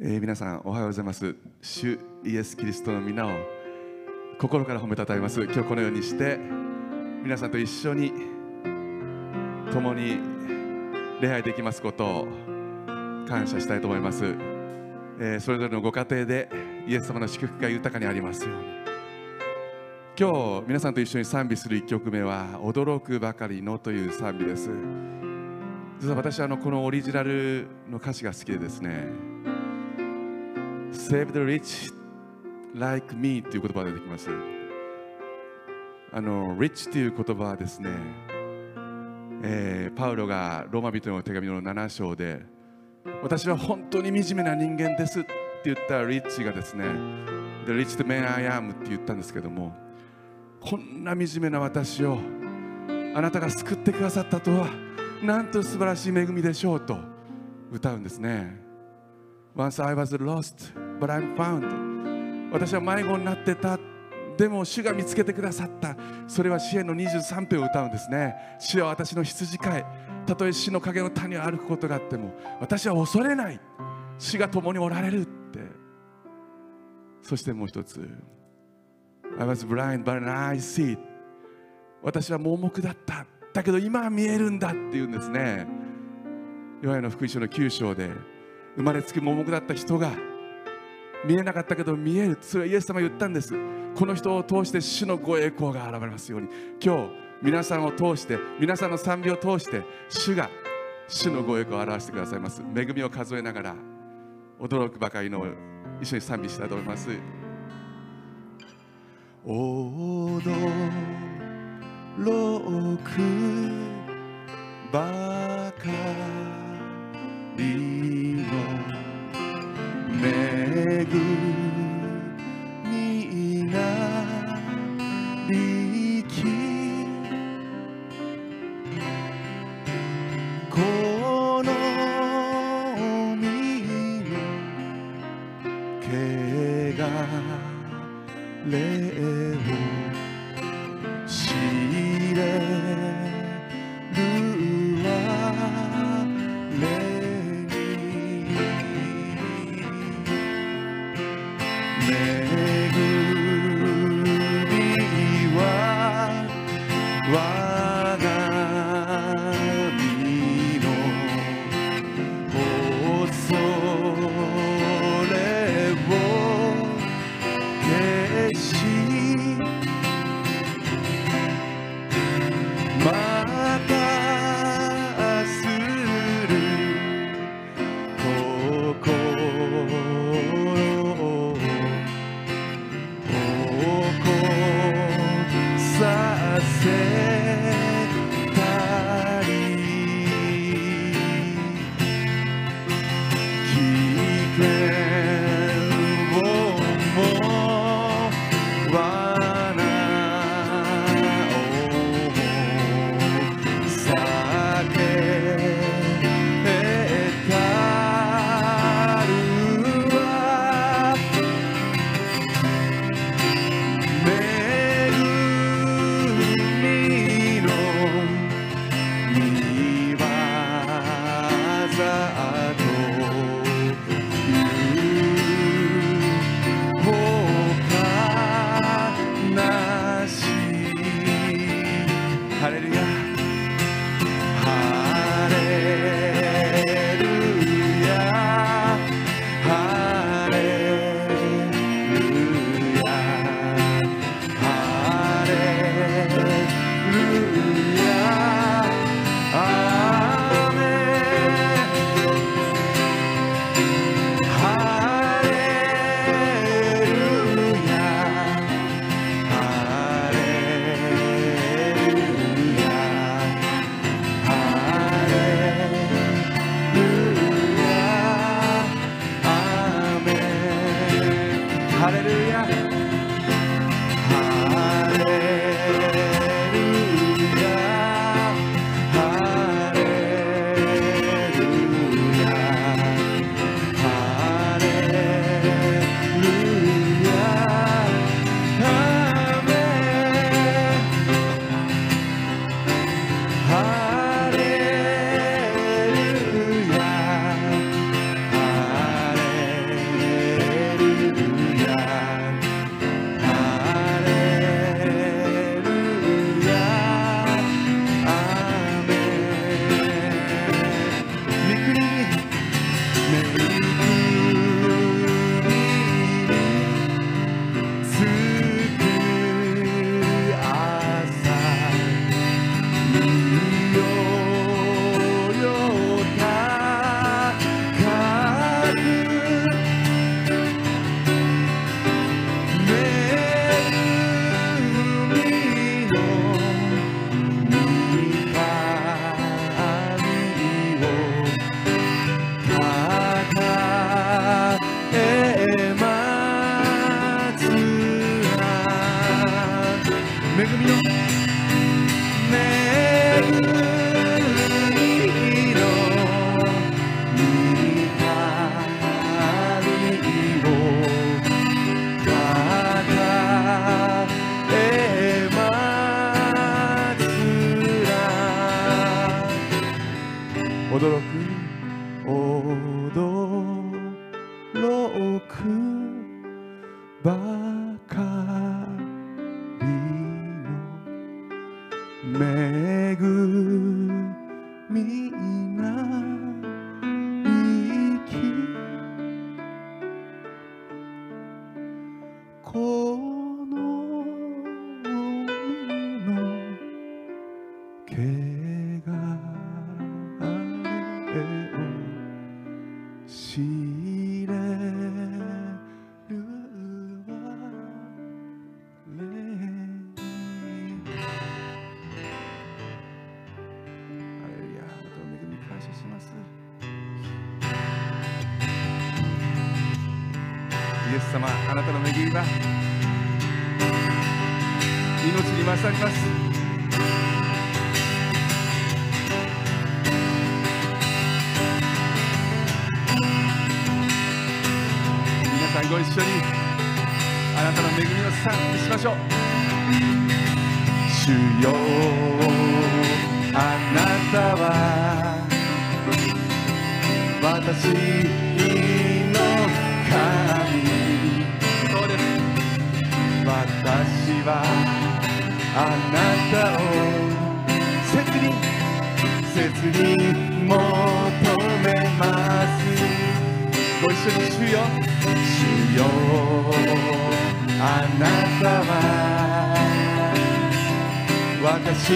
えー皆さんおはようございます。主イエス・キリストの皆を心から褒めたたえます。今日このようにして皆さんと一緒に共に礼拝できますことを感謝したいと思います、えーそれぞれのご家庭でイエス様の祝福が豊かにありますように。今日皆さんと一緒に賛美する1曲目は「驚くばかりの」という賛美です。実は私はあのこのオリジナルの歌詞が好きでですね Save the rich like me という言葉が出てきますあの rich という言葉はですね、えーパウロがローマ人の手紙の7章で私は本当に惨めな人間ですって言ったリッチがですね The rich man I am って言ったんですけどもこんな惨めな私をあなたが救ってくださったとはなんと素晴らしい恵みでしょうと歌うんですね。Once I was lost, but I'm found 私は迷子になってた。でも主が見つけてくださった。それは支援の23編を歌うんですね。主は私の羊飼い。たとえ死の影の谷を歩くことがあっても私は恐れない。主が共におられるって。そしてもう一つ。I was blind but I see. 私は盲目だった。だけど今は見えるんだって言うんですね。ヨハネの福音書の9章で生まれつき盲目だった人が見えなかったけど見える。それはイエス様が言ったんです。この人を通して主のご栄光が現れますように。今日皆さんを通して皆さんの賛美を通して主が主のご栄光を表してくださいます。恵みを数えながら驚くばかりの一緒に賛美したいと思います。驚くばかりの恵みなんご一緒にあなたの恵みを賛美しましょう。主よあなたは私の神。そうです私はあなたを切に切に求めます。ご一緒に主よ主よあなたは私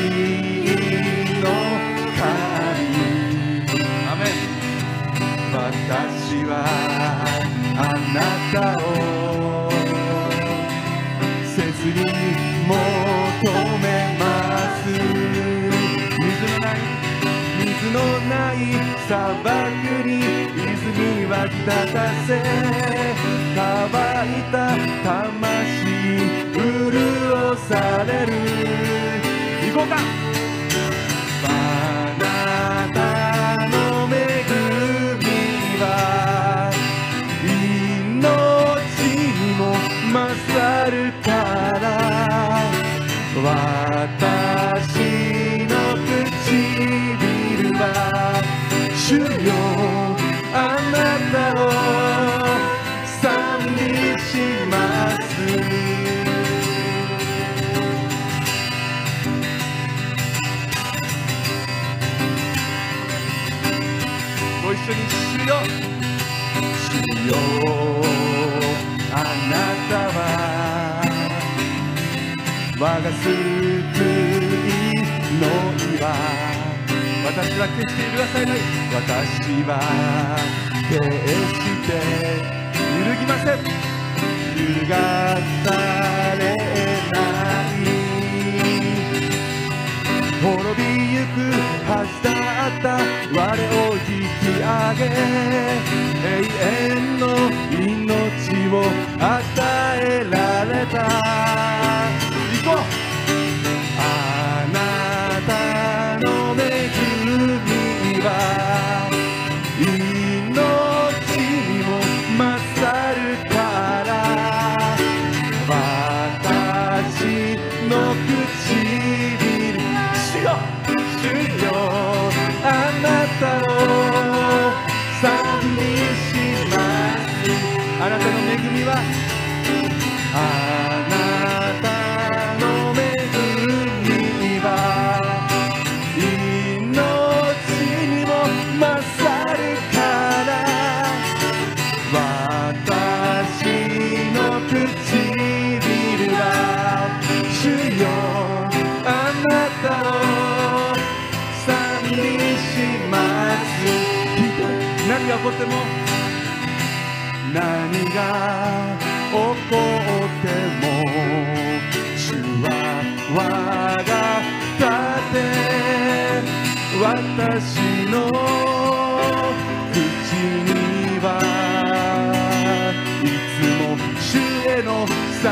の神。アメン私はあなたを。切に求めます。水のない水のない砂漠に泉は立たせ乾いた魂潤される。行こうか。が救い。の岩私は決して揺るがされない。私は決して揺るぎません揺るがされない。滅びゆくはずだった我を引き上げ永遠の命を与えられたが起こっても主は我が盾私の口にはいつも主への賛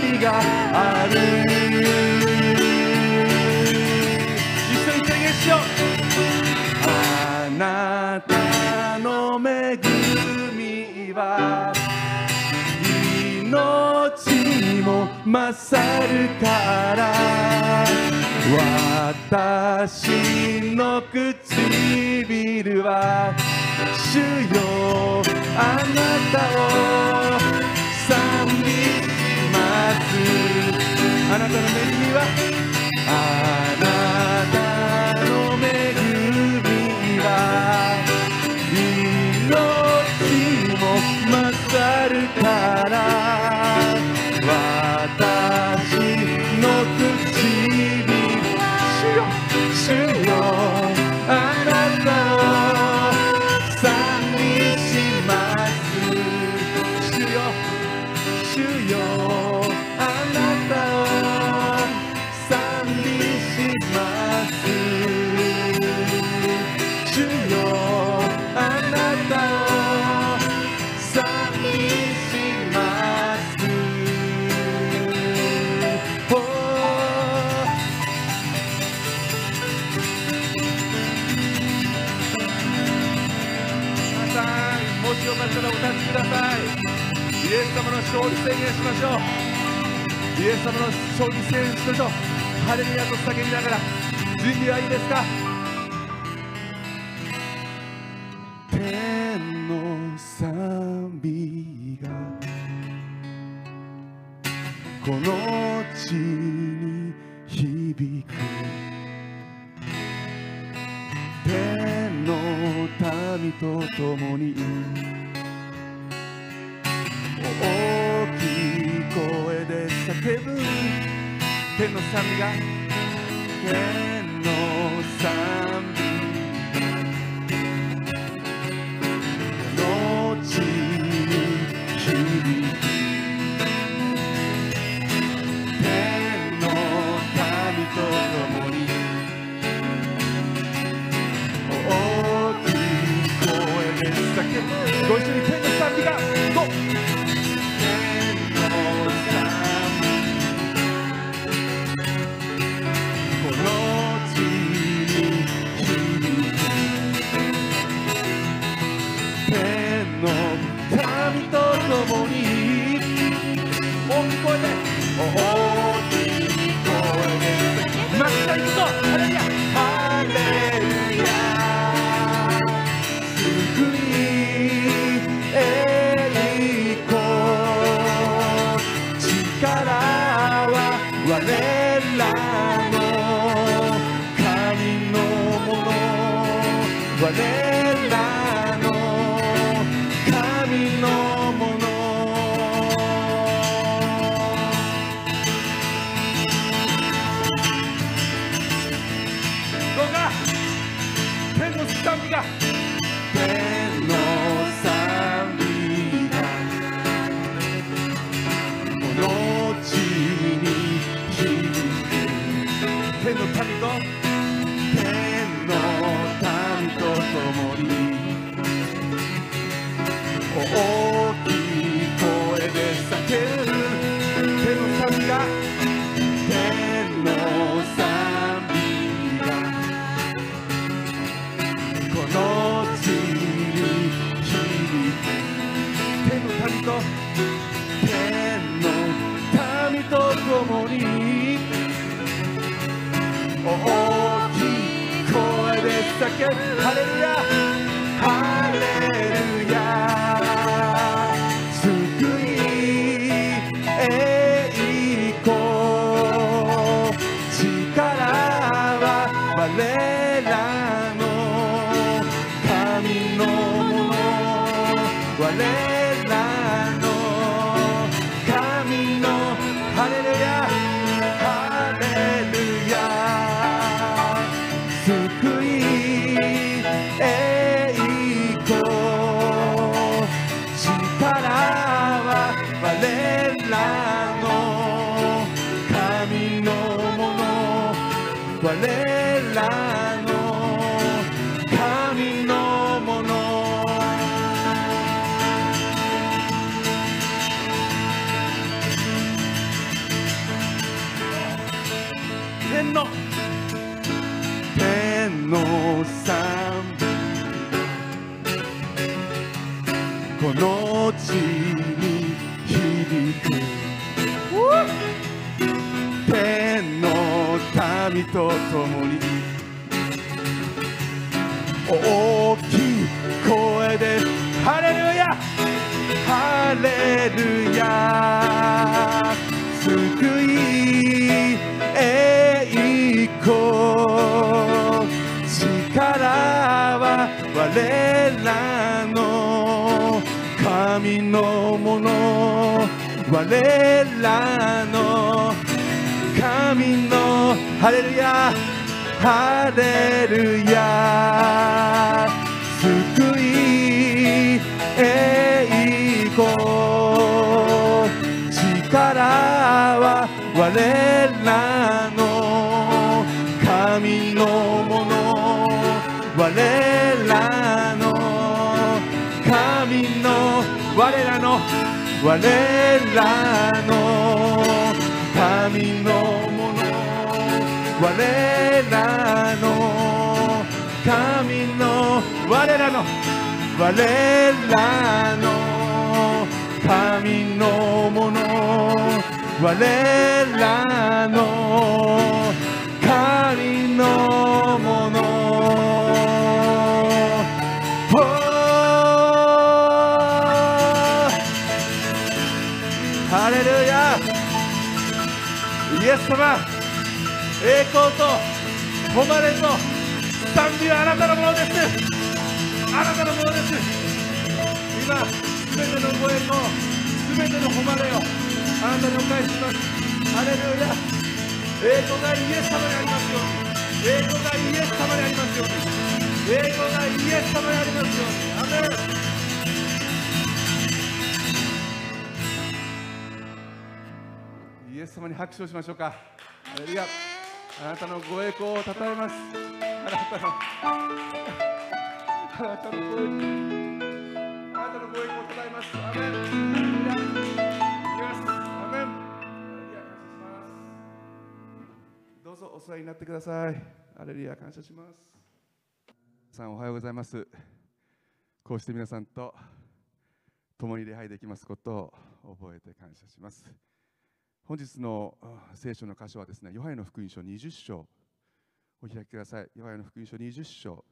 美がある。一緒に宣言しよう。も勝るから私の唇は主よあなたを賛美します。あなたの目には愛しましょう。イエス様の勝利宣言しましょう。ハレルヤと叫びながら準備はいいですか？Hallelujah. 共に。大きい声でハレルヤ。ハレルヤ。救い栄光力は我らの。神のもの。我らの。ハレルヤハレルヤ救い栄光力は我らの。神のもの。我らの。神の我らの。我らの。神の我らの神の我らの我らの神のもの我らの神のもの。ハレルヤイエス様栄光と誉れと賛美はあなたのものです。あなたのものです。今すべてのご栄光すべての誉れをあなたにお返しします。ハレルヤ。栄光がイエス様にありますように。栄光がイエス様にありますように。栄光がイエス様にありますように。アメン。イエス様に拍手をしましょうか。あなたのご栄光をたたえます。あなたのあなたのご栄光あなたのご栄光をたたえます。アメン。アメン。どうぞお世話になってください。ハレルヤ感謝します。さんおはようございます。こうして皆さんと共に礼拝できますことを覚えて感謝します。本日の聖書の箇所はですね、ヨハネの福音書20章お開きください。ヨハネの福音書20章、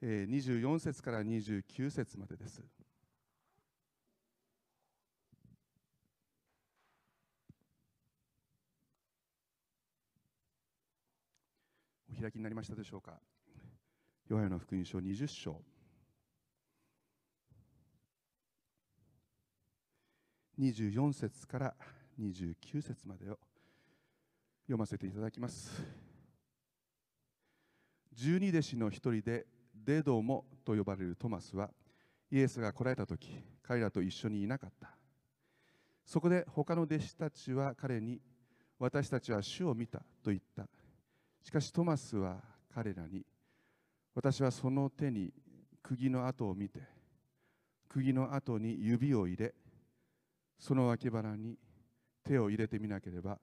えー24節から29節までです。お開きになりましたでしょうか。ヨハネの福音書20章。24節から29節までを読ませていただきます。十二弟子の一人でデドモと呼ばれるトマスはイエスが来られた時彼らと一緒にいなかった。そこで他の弟子たちは彼に私たちは主を見たと言った。しかしトマスは彼らに私はその手に釘の跡を見て釘の跡に指を入れその脇腹に手を入れてみなければ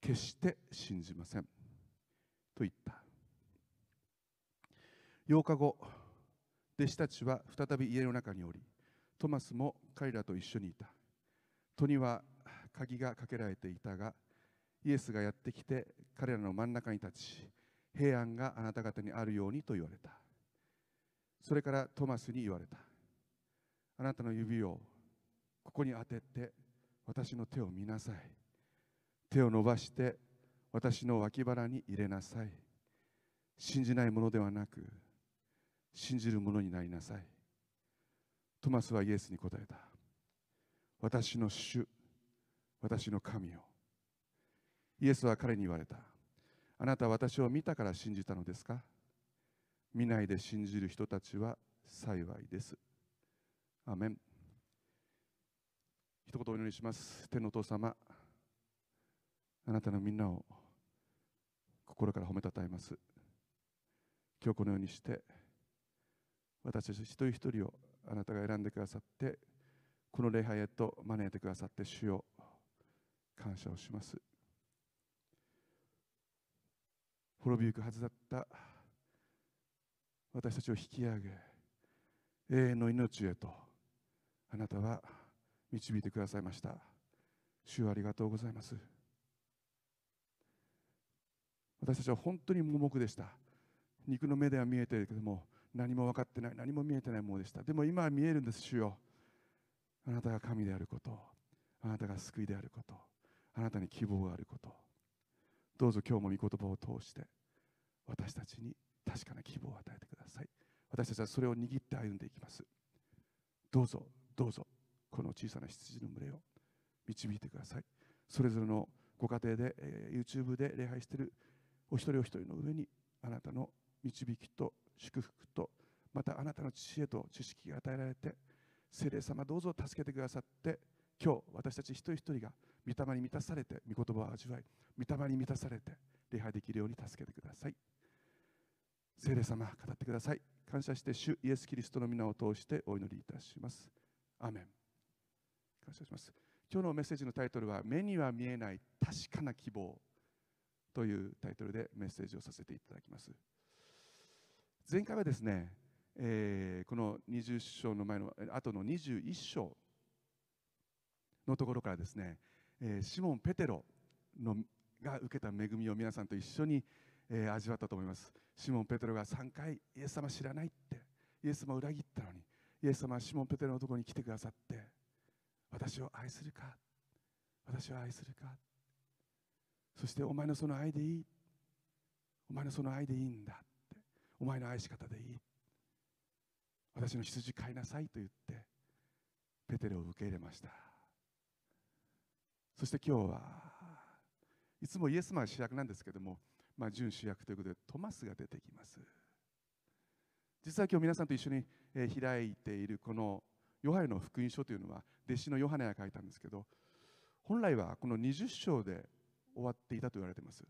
決して信じません。と言った。8日後弟子たちは再び家の中におりトマスも彼らと一緒にいた。戸には鍵がかけられていたがイエスがやってきて彼らの真ん中に立ち平安があなた方にあるようにと言われた。それからトマスに言われた。あなたの指をここに当てて私の手を見なさい。手を伸ばして私の脇腹に入れなさい。信じないものではなく信じるものになりなさい。トマスはイエスに答えた。私の主私の神よ。イエスは彼に言われた。あなたは私を見たから信じたのですか？見ないで信じる人たちは幸いです。アメン。一言お祈りします。天のお父様あなたのみんなを心から褒めたたえます。今日このようにして私たち一人一人をあなたが選んでくださってこの礼拝へと招いてくださって主よ感謝をします。滅びゆくはずだった私たちを引き上げ永遠の命へとあなたは導いてくださいました。主ありがとうございます。私たちは本当に盲目でした。肉の目では見えているけども何も分かってない何も見えてないものでした。でも今は見えるんです主よ。あなたが神であることあなたが救いであることあなたに希望があること。どうぞ今日も御言葉を通して私たちに確かな希望を与えてください。私たちはそれを握って歩んでいきます。どうぞどうぞ。この小さな羊の群れを導いてください。それぞれのご家庭で、えー、YouTube で礼拝しているお一人お一人の上にあなたの導きと祝福とまたあなたの知恵と知識が与えられて聖霊様どうぞ助けてくださって今日私たち一人一人が御霊に満たされて御言葉を味わい御霊に満たされて礼拝できるように助けてください。聖霊様語ってください。感謝して主イエス・キリストの皆を通してお祈りいたします。アメン。感謝します。今日のメッセージのタイトルは目には見えない確かな希望というタイトルでメッセージをさせていただきます。前回はですね、えー、この20章の前の後の21章のところからですね、えー、シモン・ペテロのが受けた恵みを皆さんと一緒に、えー、味わったと思います。シモン・ペテロが3回イエス様知らないってイエス様を裏切ったのにイエス様はシモン・ペテロのところに来てくださって私を愛するか。私を愛するか。そしてお前のその愛でいい。お前のその愛でいいんだって。お前の愛し方でいい。私の羊飼いなさいと言ってペテロを受け入れました。そして今日はいつもイエス様は主役なんですけども、まあ、準主役ということでトマスが出てきます。実は今日皆さんと一緒に開いているこのヨハネの福音書というのは弟子のヨハネが書いたんですけど本来はこの20章で終わっていたと言われています。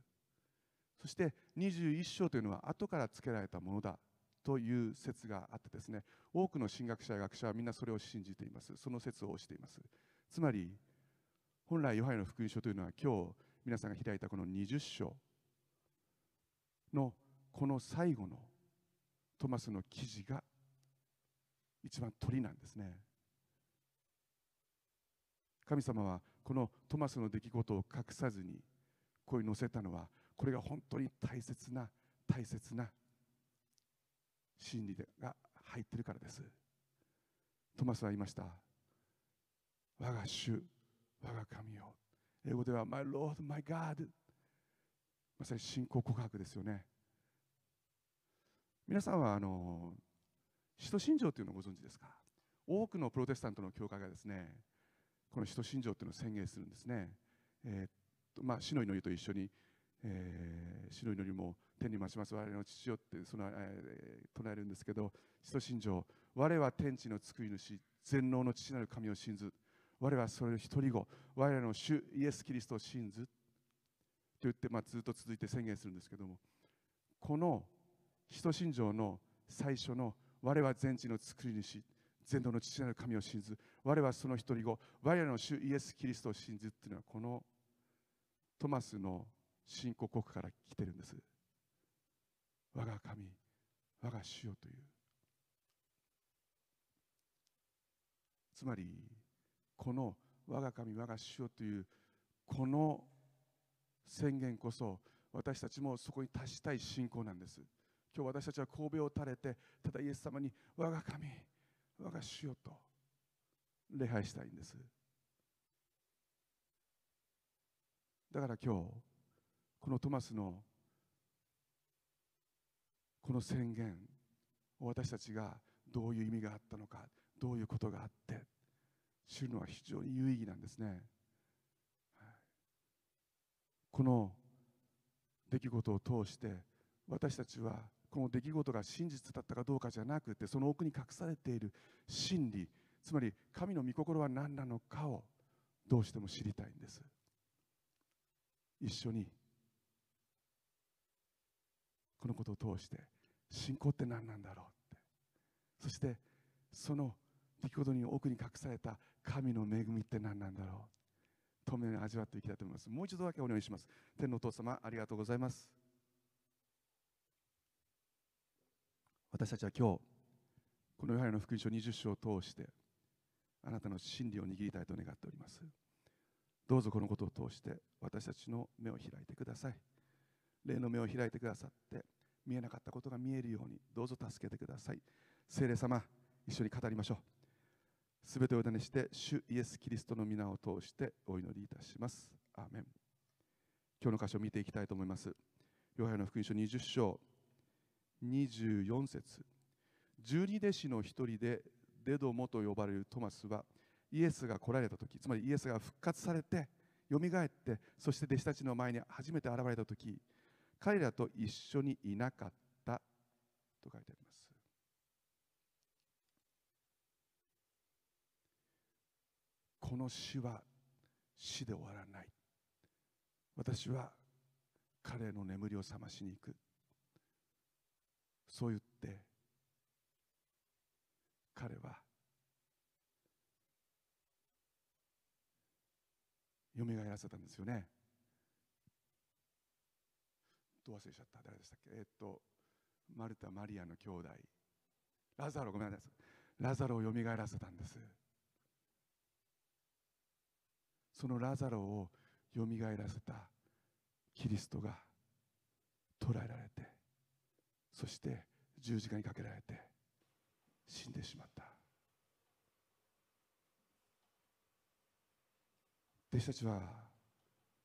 そして21章というのは後から付けられたものだという説があってですね多くの神学者や学者はみんなそれを信じています。その説を推しています。つまり本来ヨハネの福音書というのは今日皆さんが開いたこの20章のこの最後のトマスの記事が一番鳥なんですね。神様はこのトマスの出来事を隠さずにここに載せたのはこれが本当に大切な大切な真理が入ってるからです。トマスは言いました。我が主我が神よ。英語では My Lord, my God まさに信仰告白ですよね。皆さんはあの使徒信条というのをご存知ですか？多くのプロテスタントの教会がですねこの使徒信条というのを宣言するんですね、えーとまあ、死の祈りと一緒に、えー、死の祈りも天に増します。我々の父よってその、えー、唱えるんですけど使徒信条我は天地の救い主全能の父なる神を信ず。我はそれを一人子我らの主イエス・キリストを信ず。と言って、まあ、ずっと続いて宣言するんですけどもこの使徒信条の最初の我は全地の作り主全能の父なる神を信ず我はその一人子我らの主イエス・キリストを信ずっていうのはこのトマスの信仰国から来てるんです。我が神我が主よという。つまりこの我が神我が主よというこの宣言こそ私たちもそこに達したい信仰なんです。今日私たちは神戸を垂れてただイエス様に我が神我が主よと礼拝したいんです。だから今日このトマスのこの宣言私たちがどういう意味があったのかどういうことがあって知るのは非常に有意義なんですね、はい、この出来事を通して私たちはこの出来事が真実だったかどうかじゃなくてその奥に隠されている真理つまり神の御心は何なのかをどうしても知りたいんです。一緒にこのことを通して信仰って何なんだろうって。そしてその出来事に奥に隠された神の恵みって何なんだろう。透明に味わっていきたいと思います。もう一度だけお願いします。天のお父様ありがとうございます。私たちは今日このヨハネの福音書20章を通してあなたの真理を握りたいと願っております。どうぞこのことを通して私たちの目を開いてください。霊の目を開いてくださって見えなかったことが見えるようにどうぞ助けてください。聖霊様一緒に語りましょう。すべてをお委ねして主イエス・キリストの皆を通してお祈りいたします。アーメン。今日の箇所を見ていきたいと思います。ヨハネの福音書20章24節。十二弟子の一人でデドモと呼ばれるトマスはイエスが来られた時つまりイエスが復活されてよみがえってそして弟子たちの前に初めて現れた時彼らと一緒にいなかったと書いてあります。この死は死で終わらない。私は彼の眠りを覚ましに行く。そう言って彼はよみがえらせたんですよね。どう忘れちゃった？誰でしたっけ？えっとマルタ・マリアの兄弟。ラザロごめんなさい。ラザロをよみがえらせたんです。そのラザロをよみがえらせたキリストが捕らえられてそして十字架にかけられて死んでしまった。弟子たちは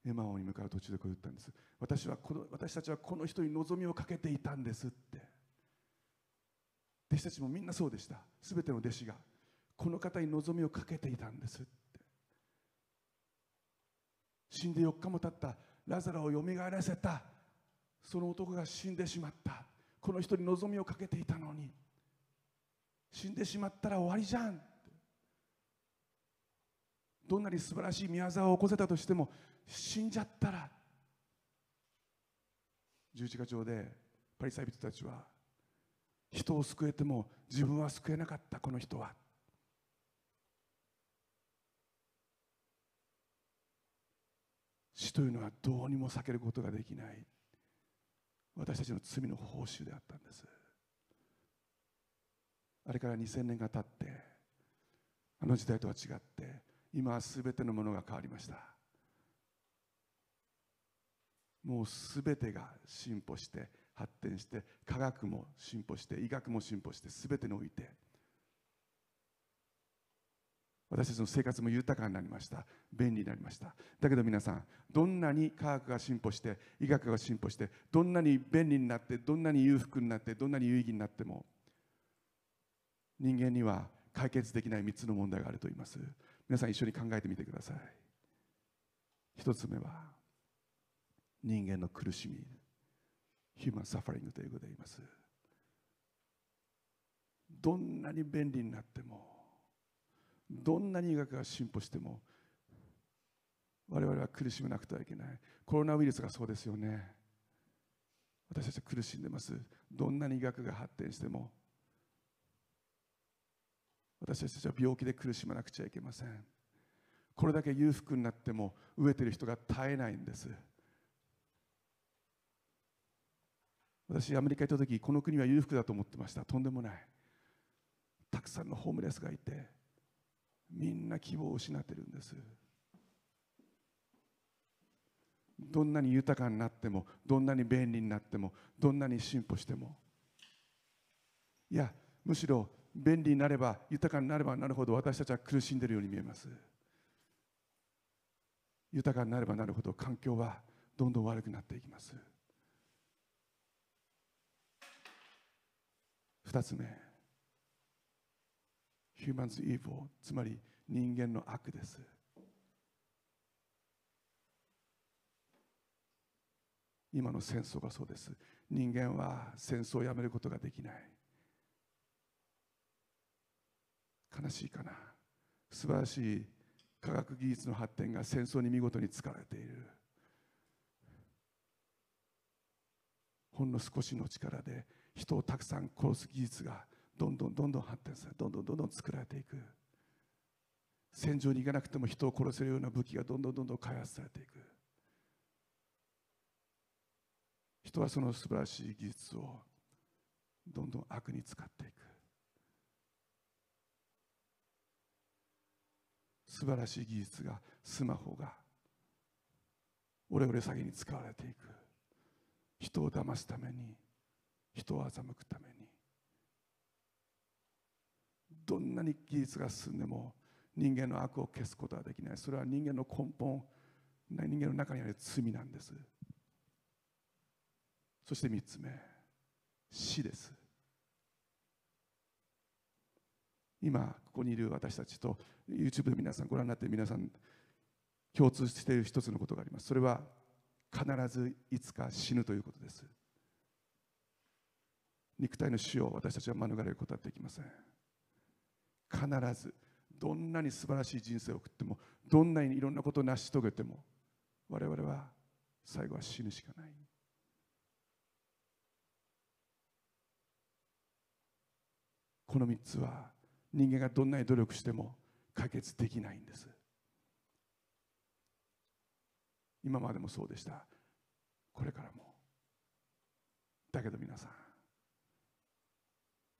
エマオに向かう途中でこう言ったんです。私はこの私たちはこの人に望みをかけていたんですって。弟子たちもみんなそうでした。すべての弟子がこの方に望みをかけていたんですって。死んで4日も経った。ラザラをよみがえらせた。その男が死んでしまった。この人に望みをかけていたのに死んでしまったら終わりじゃん。どんなに素晴らしい宮沢を起こせたとしても死んじゃったら。十字架上でパリサイ人たちは人を救えても自分は救えなかったこの人は。死というのはどうにも避けることができない。私たちの罪の報酬であったんです。あれから2000年が経ってあの時代とは違って今は全てのものが変わりました。もう全てが進歩して発展して科学も進歩して医学も進歩して全てにおいて私たちの生活も豊かになりました。便利になりました。だけど皆さんどんなに科学が進歩して医学が進歩してどんなに便利になってどんなに裕福になってどんなに有意義になっても人間には解決できない3つの問題があると言います。皆さん一緒に考えてみてください。一つ目は人間の苦しみヒューマンサファリングということで言います。どんなに便利になってもどんなに医学が進歩しても我々は苦しめなくてはいけない。コロナウイルスがそうですよね。私たちは苦しんでます。どんなに医学が発展しても私たちは病気で苦しまなくちゃいけません。これだけ裕福になっても飢えてる人が絶えないんです。私アメリカ行った時この国は裕福だと思ってました。とんでもない。たくさんのホームレスがいてみんな希望を失ってるんです。どんなに豊かになってもどんなに便利になってもどんなに進歩しても。いやむしろ便利になれば豊かになればなるほど私たちは苦しんでいるように見えます。豊かになればなるほど環境はどんどん悪くなっていきます。二つ目。Humans evil つまり人間の悪です。今の戦争がそうです。人間は戦争をやめることができない。悲しいかな。素晴らしい科学技術の発展が戦争に見事に使われている。ほんの少しの力で人をたくさん殺す技術がどんどんどんどん発展されどんどんどんどん作られていく。戦場に行かなくても人を殺せるような武器がどんどんどんどん開発されていく。人はその素晴らしい技術をどんどん悪に使っていく。素晴らしい技術がスマホがオレオレ詐欺に使われていく。人を騙すために人を欺くために。どんなに技術が進んでも人間の悪を消すことはできない。それは人間の根本人間の中にある罪なんです。そして3つ目。死です今ここにいる私たちと YouTube で皆さんご覧になっている皆さん共通している一つのことがあります。それは必ずいつか死ぬということです。肉体の死を私たちは免れることはできません。必ずどんなに素晴らしい人生を送ってもどんなにいろんなことを成し遂げても我々は最後は死ぬしかない。この3つは人間がどんなに努力しても解決できないんです。今までもそうでした。これからも。だけど皆さ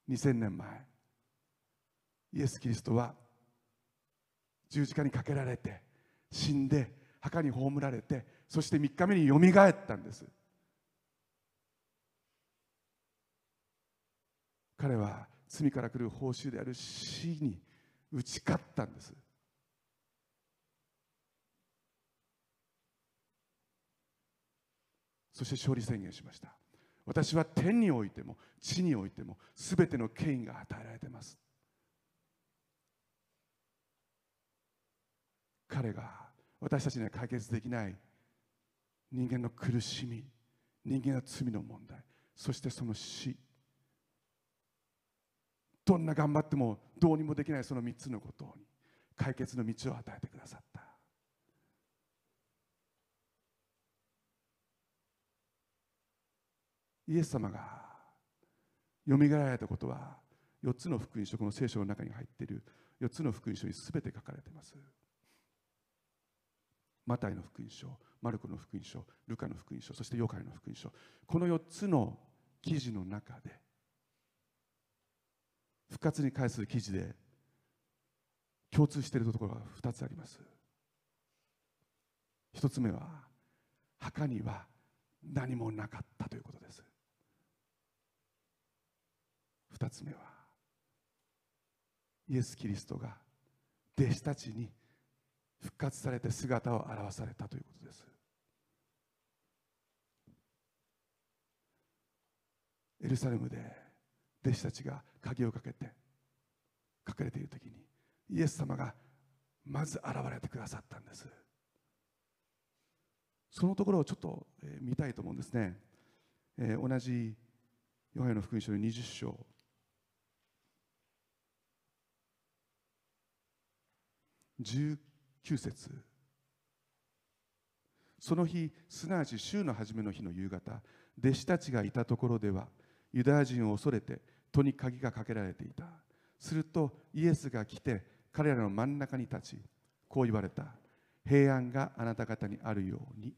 ん2000年前イエス・キリストは十字架にかけられて死んで墓に葬られてそして3日目によみがえったんです。彼は罪から来る報酬である死に打ち勝ったんです。そして勝利宣言しました。私は天においても地においても全ての権威が与えられています。彼が私たちには解決できない人間の苦しみ人間の罪の問題そしてその死。どんな頑張ってもどうにもできないその3つのことに解決の道を与えてくださった。イエス様がよみがえられたことは4つの福音書この聖書の中に入っている4つの福音書に全て書かれています。マタイの福音書マルコの福音書ルカの福音書そしてヨカイの福音書。この4つの記事の中で復活に関する記事で共通しているところが2つあります。1つ目は墓には何もなかったということです。2つ目はイエス・キリストが弟子たちに復活されて姿を現されたということです。エルサレムで弟子たちが鍵をかけて隠れている時にイエス様がまず現れてくださったんです。そのところをちょっと見たいと思うんですね、えー、同じヨハネの福音書の20章。19 9節。その日すなわち週の初めの日の夕方弟子たちがいたところではユダヤ人を恐れて戸に鍵がかけられていた。するとイエスが来て彼らの真ん中に立ちこう言われた。平安があなた方にあるように。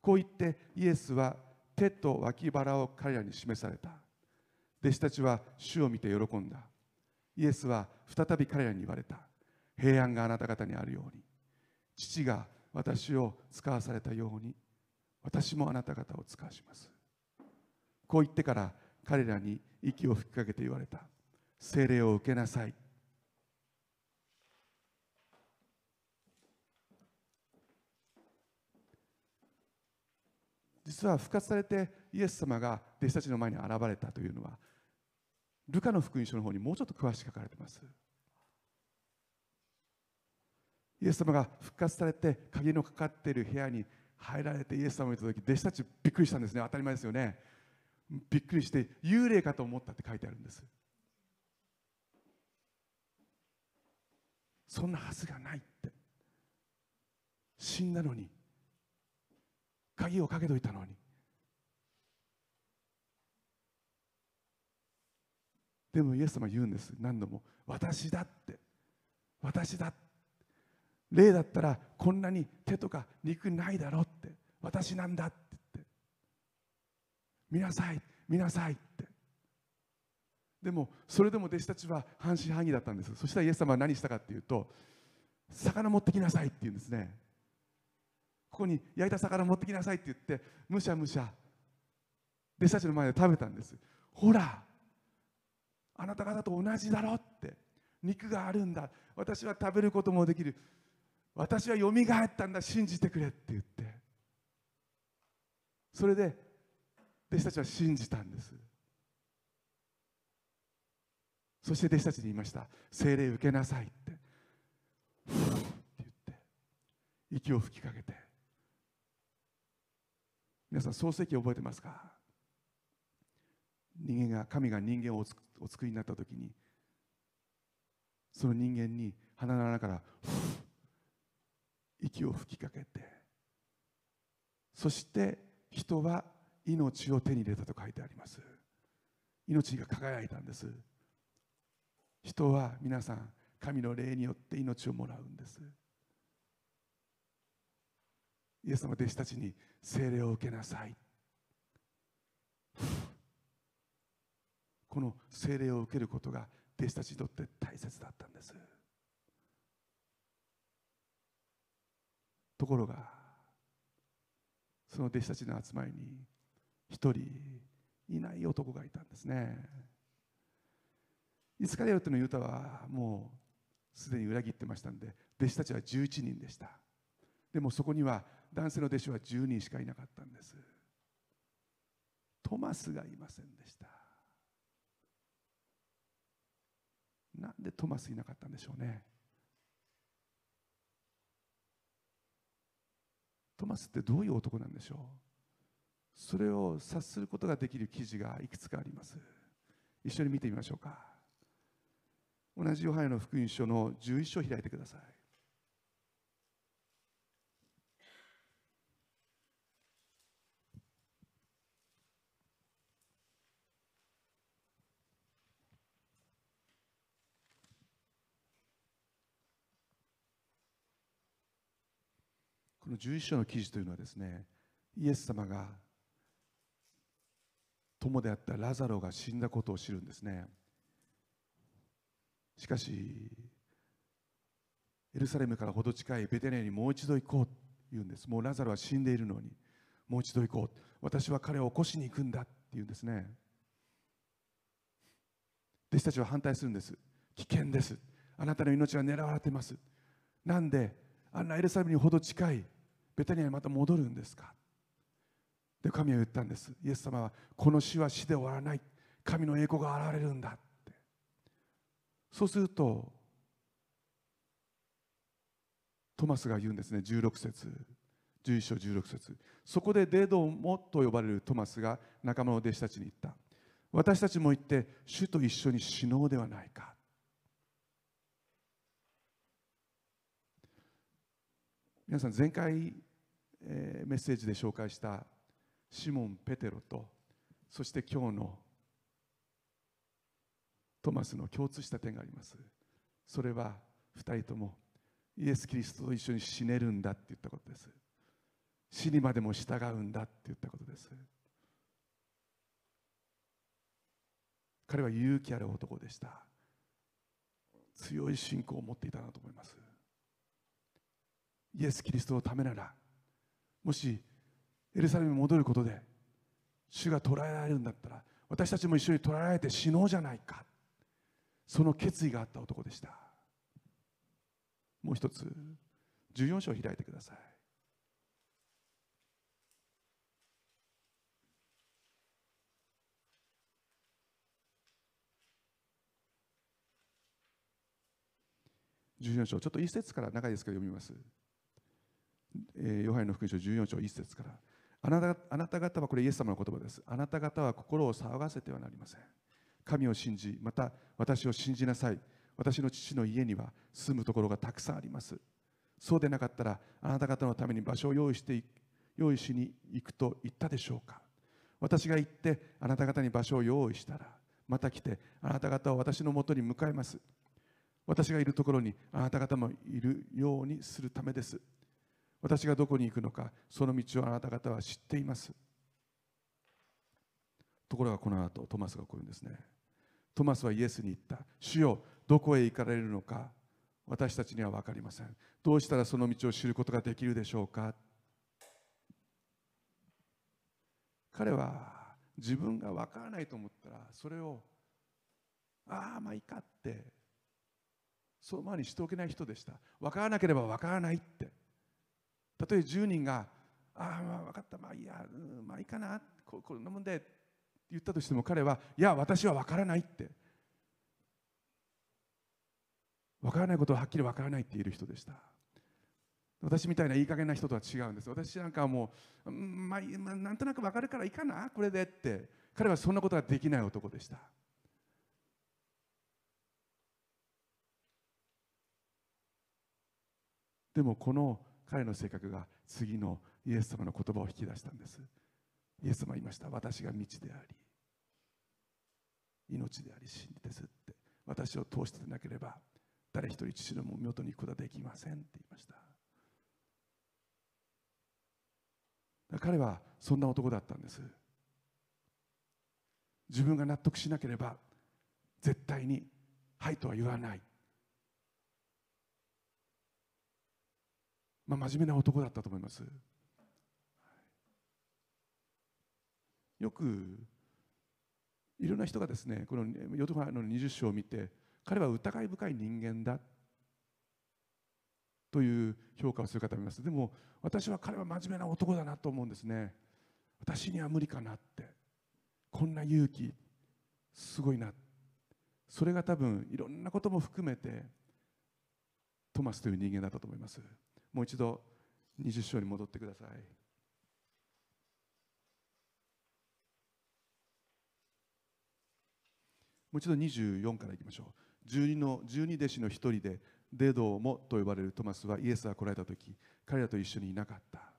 こう言ってイエスは手と脇腹を彼らに示された。弟子たちは主を見て喜んだ。イエスは再び彼らに言われた。平安があなた方にあるように。父が私を使わされたように私もあなた方を使わします。こう言ってから彼らに息を吹きかけて言われた。精霊を受けなさい。実は復活されてイエス様が弟子たちの前に現れたというのはルカの福音書の方にもうちょっと詳しく書かれています。イエス様が復活されて鍵のかかっている部屋に入られてイエス様を見た時弟子たちびっくりしたんですね。当たり前ですよね。びっくりして幽霊かと思ったって書いてあるんです。そんなはずがないって。死んだのに。鍵をかけといたのに。でもイエス様言うんです。何度も。私だって。私だって。霊だったらこんなに手とか肉ないだろって。私なんだって言って。見なさい見なさいって。でもそれでも弟子たちは半信半疑だったんです。そしたらイエス様は何したかっていうと魚持ってきなさいって言うんですね。ここに焼いた魚持ってきなさいって言ってむしゃむしゃ弟子たちの前で食べたんです。ほらあなた方と同じだろって。肉があるんだ。私は食べることもできる。私はよみがえったんだ信じてくれって言って。それで弟子たちは信じたんです。そして弟子たちに言いました。精霊受けなさいって。ふって言って息を吹きかけて。皆さん創世記覚えてますか？人間が神が人間をお作りになった時にその人間に鼻の穴からふ息を吹きかけて。そして人は命を手に入れたと書いてあります。命が輝いたんです。人は皆さん神の霊によって命をもらうんです。イエス様弟子たちに聖霊を受けなさい。この聖霊を受けることが弟子たちにとって大切だったんです。ところがその弟子たちの集まりに一人いない男がいたんですね。イスカリオテのユタはもうすでに裏切ってましたんで弟子たちは11人でした。でもそこには男性の弟子は10人しかいなかったんです。トマスがいませんでした。なんでトマスいなかったんでしょうね。トマスってどういう男なんでしょう？それを察することができる記事がいくつかあります。一緒に見てみましょうか。同じヨハネの福音書の11章を開いてください。この11章の記事というのはですねイエス様が友であったラザロが死んだことを知るんですね。しかしエルサレムから程近いベテネにもう一度行こうと言うんです。もうラザロは死んでいるのにもう一度行こう。私は彼を起こしに行くんだって言うんですね。弟子たちは反対するんです。危険です。あなたの命は狙われています。なんであんなエルサレムにほど近いベタニアにまた戻るんですか？で神は言ったんです。イエス様はこの死は死で終わらない。神の栄光が現れるんだって。そうするとトマスが言うんですね。16節。11章16節。そこでデドモと呼ばれるトマスが仲間の弟子たちに言った。私たちも行って主と一緒に死のうではないか。皆さん前回え、メッセージで紹介したシモン・ペテロとそして今日のトマスの共通した点があります。それは2人ともイエス・キリストと一緒に死ねるんだって言ったことです。死にまでも従うんだって言ったことです。彼は勇気ある男でした。強い信仰を持っていたなと思います。イエス・キリストのためならもしエルサレムに戻ることで主が捕らえられるんだったら私たちも一緒に捕らえられて死のうじゃないか。その決意があった男でした。もう一つ14章開いてください。14章ちょっと一節から長いですけど読みます。えー、ヨハネの福音書14章1節からあなたあなた方はこれイエス様の言葉です。あなた方は心を騒がせてはなりません。神を信じまた私を信じなさい。私の父の家には住むところがたくさんあります。そうでなかったらあなた方のために場所を用意して用意しに行くと言ったでしょうか。私が行ってあなた方に場所を用意したらまた来てあなた方を私のもとに迎えます。私がいるところにあなた方もいるようにするためです。私がどこに行くのかその道をあなた方は知っています。ところがこの後トマスがこう言うんですね。トマスはイエスに言った。主よどこへ行かれるのか私たちには分かりません。どうしたらその道を知ることができるでしょうか。彼は自分が分からないと思ったらそれをああまあいいかってそのままにしておけない人でした。分からなければ分からないって。たとえ10人がああまあ分かった。まあいいや、うん、まあいいかな。ここんなもんでって言ったとしても彼はいや私は分からないって分からないことははっきり分からないって言える人でした私みたいないい加減な人とは違うんです私なんかはもう、まあ、まあ、なんとなく分かるからいいかなこれでって。彼はそんなことができない男でした。でもこの彼の性格が次のイエス様の言葉を引き出したんです。イエス様は言いました。私が道であり命であり真理ですって。私を通してなければ誰一人父のもとに行くことはできませんって言いました。彼はそんな男だったんです。自分が納得しなければ絶対に「はい」とは言わない。まあ真面目な男だったと思います。よくいろんな人がですねこのヨトファの20章を見て彼は疑い深い人間だ。という評価をする方もいます。でも私は彼は真面目な男だなと思うんですね。私には無理かなって。こんな勇気すごいな。それが多分いろんなことも含めてトマスという人間だったと思います。もう一度20章に戻ってください。もう一度24からいきましょう。12の12弟子の一人でデドーモと呼ばれるトマスはイエスが来られた時彼らと一緒にいなかった。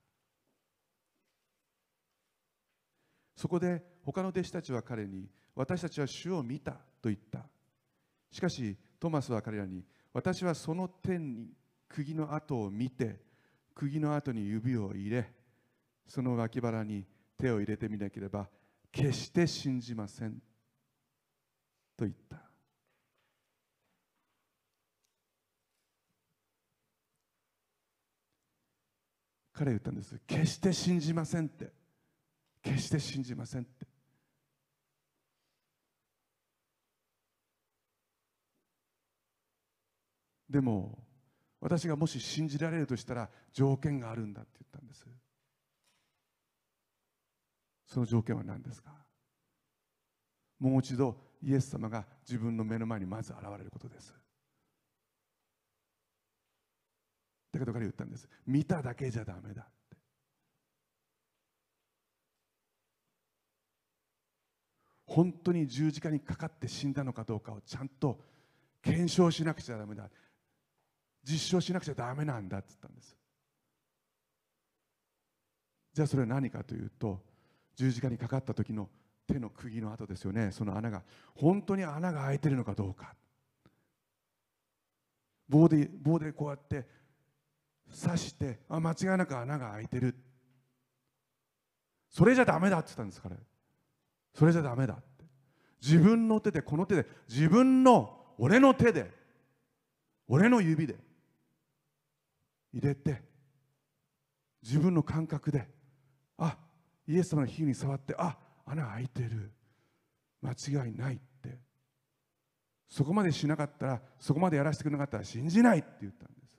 そこで他の弟子たちは彼に私たちは主を見たと言った。しかしトマスは彼らに私はその天に釘の跡を見て釘の跡に指を入れその脇腹に手を入れてみなければ決して信じませんと言った。彼は言ったんです。決して信じませんって。決して信じませんって。でも私がもし信じられるとしたら条件があるんだって言ったんです。その条件は何ですか？もう一度イエス様が自分の目の前にまず現れることです。だけど彼言ったんです。見ただけじゃダメだって。本当に十字架にかかって死んだのかどうかをちゃんと検証しなくちゃダメだ。実証しなくちゃダメなんだって言ったんです。じゃあそれは何かというと十字架にかかった時の手の釘の跡ですよね。その穴が本当に穴が開いてるのかどうか。棒で棒でこうやって刺してあ間違いなく穴が開いてる。それじゃダメだって言ったんです彼。それじゃダメだって。自分の手でこの手で自分の俺の手で俺の指で入れて自分の感覚であイエス様の皮膚に触ってあ穴開いてる。間違いないって。そこまでしなかったらそこまでやらせてくれなかったら信じないって言ったんです。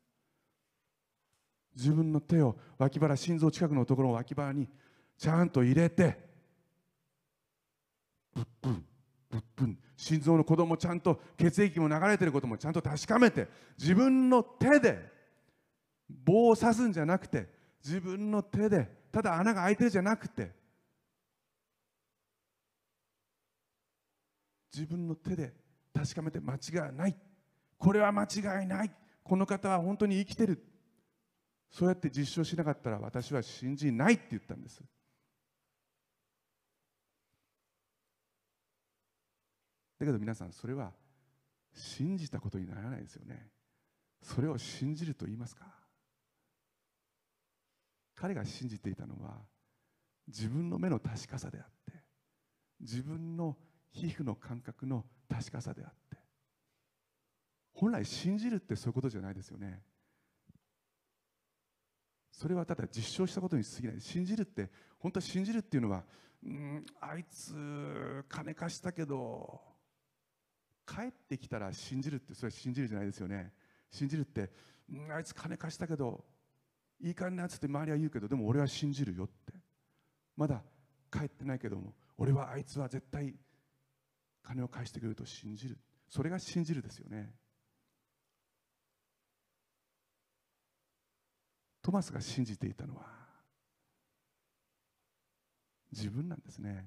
自分の手を脇腹心臓近くのところを脇腹にちゃんと入れてぶっぶんぶっぶん心臓の子供ちゃんと血液も流れてることもちゃんと確かめて自分の手で棒を刺すんじゃなくて自分の手でただ穴が開いてるじゃなくて自分の手で確かめて間違いない。これは間違いない。この方は本当に生きてる。そうやって実証しなかったら私は信じないって言ったんです。だけど皆さんそれは信じたことにならないですよね。それを信じると言いますか？彼が信じていたのは自分の目の確かさであって自分の皮膚の感覚の確かさであって本来信じるってそういうことじゃないですよね。それはただ実証したことに過ぎない。信じるって本当は信じるっていうのはうんあいつ金貸したけど帰ってきたら信じるってそれは信じるじゃないですよね。信じるってあいつ金貸したけどいいかなっつって周りは言うけどでも俺は信じるよって。まだ帰ってないけども俺はあいつは絶対金を返してくれると信じる。それが信じるですよね。トマスが信じていたのは自分なんですね。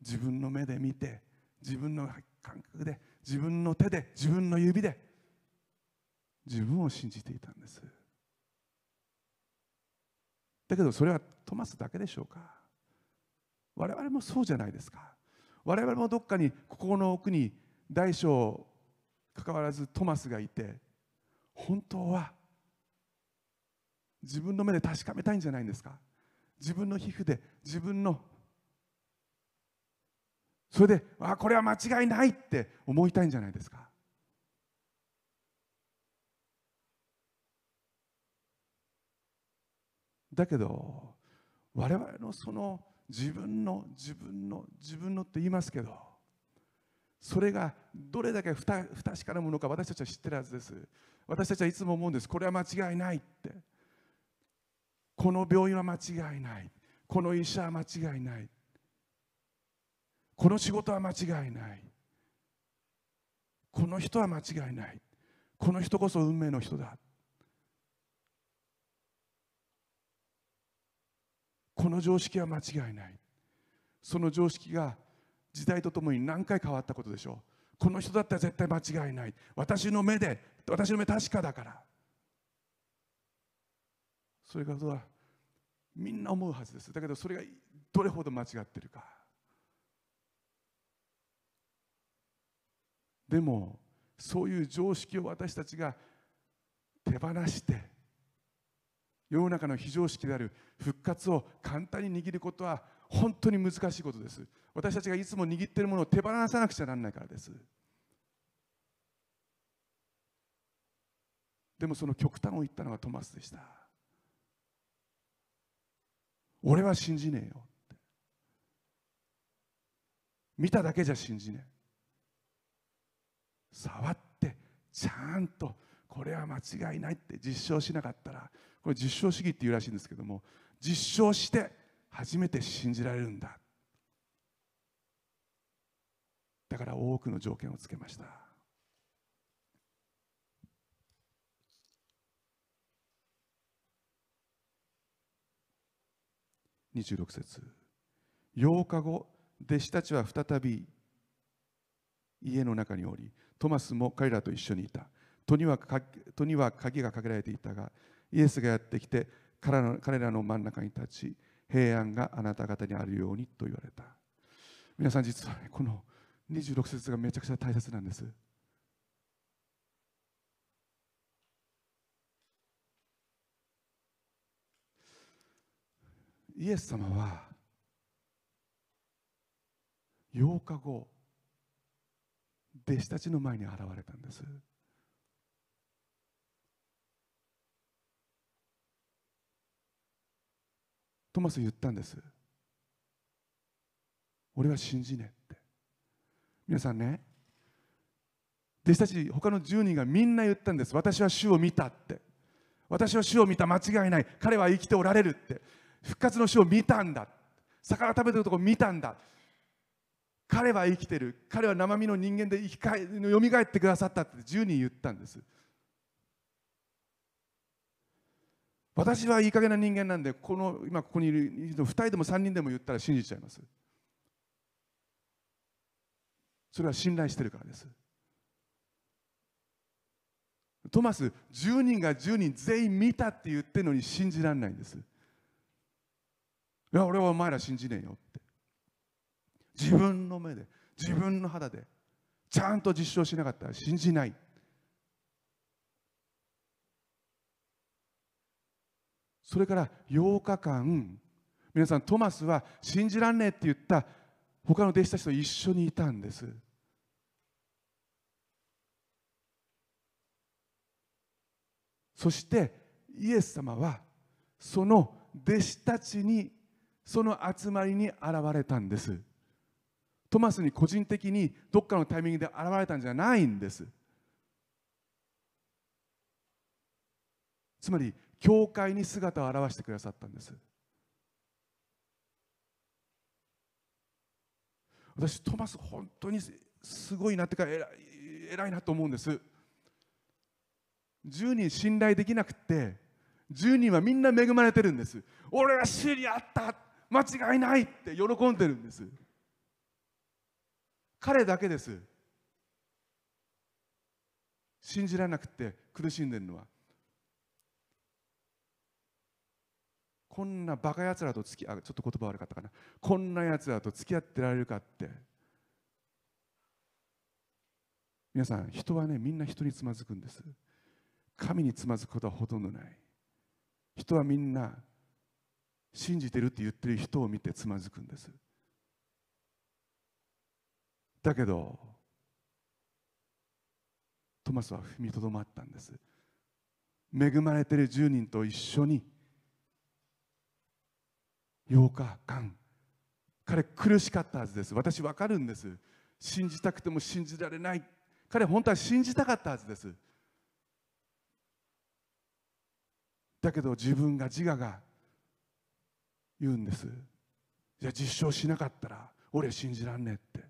自分の目で見て自分の感覚で自分の手で自分の指で自分を信じていたんです。だけどそれはトマスだけでしょうか？我々もそうじゃないですか。我々もどっかに心の奥に大小関わらずトマスがいて本当は自分の目で確かめたいんじゃないんですか？自分の皮膚で自分のそれであこれは間違いないって思いたいんじゃないですか？だけど我々のその自分の自分の自分のって言いますけどそれがどれだけ不確かなものか私たちは知ってるはずです。私たちはいつも思うんです。これは間違いないって。この病院は間違いない。この医者は間違いない。この仕事は間違いない。この人は間違いない。この人こそ運命の人だ。この常識は間違いない。その常識が時代とともに何回変わったことでしょう。この人だったら絶対間違いない。私の目で私の目確かだから。それがみんな思うはずです。だけどそれがどれほど間違ってるか。でもそういう常識を私たちが手放して世の中の非常識である復活を簡単に握ることは本当に難しいことです。私たちがいつも握っているものを手放さなくちゃならないからです。でもその極端を言ったのがトマスでした。俺は信じねえよって。見ただけじゃ信じねえ。触ってちゃんとこれは間違いないって実証しなかったらこれ実証主義っていうらしいんですけども実証して初めて信じられるんだ。だから多くの条件をつけました。26節。8日後弟子たちは再び家の中におりトマスも彼らと一緒にいた。戸には戸には鍵がかけられていたがイエスがやってきて彼らの真ん中に立ち平安があなた方にあるようにと言われた。皆さん実は、ね、この26節がめちゃくちゃ大切なんです。イエス様は8日後弟子たちの前に現れたんです。トマス言ったんです。俺は信じねって。皆さんね弟子たち他の10人がみんな言ったんです。私は主を見たって。私は主を見た間違いない。彼は生きておられるって。復活の主を見たんだ。魚食べてるとこ見たんだ。彼は生きてる。彼は生身の人間で生き返よみがえってくださったって10人言ったんです。私はいい加減な人間なんでこの今ここにいる2人でも3人でも言ったら信じちゃいます。それは信頼してるからです。トマス10人が10人全員見たって言ってるのに信じられないんです。いや俺はお前ら信じねえよって。自分の目で自分の肌でちゃんと実証しなかったら信じない。それから8日間皆さんトマスは信じらんねえって言った他の弟子たちと一緒にいたんです。そしてイエス様はその弟子たちにその集まりに現れたんです。トマスに個人的にどっかのタイミングで現れたんじゃないんです。つまり教会に姿を現してくださったんです。私トマス本当にすごいなってか偉い偉いなと思うんです。10人信頼できなくて10人はみんな恵まれてるんです。俺は主にあった。間違いないって喜んでるんです。彼だけです。信じられなくて苦しんでるのは。こんなバカやつらと付き合うちょっと言葉悪かったかな。こんなやつらと付き合ってられるかって。皆さん人はねみんな人につまずくんです。神につまずくことはほとんどない。人はみんな信じてるって言ってる人を見てつまずくんです。だけどトマスは踏みとどまったんです。恵まれてる10人と一緒に8日間。彼苦しかったはずです。私分かるんです。信じたくても信じられない。彼本当は信じたかったはずです。だけど自分が自我が言うんです。じゃあ実証しなかったら俺信じらんねえって。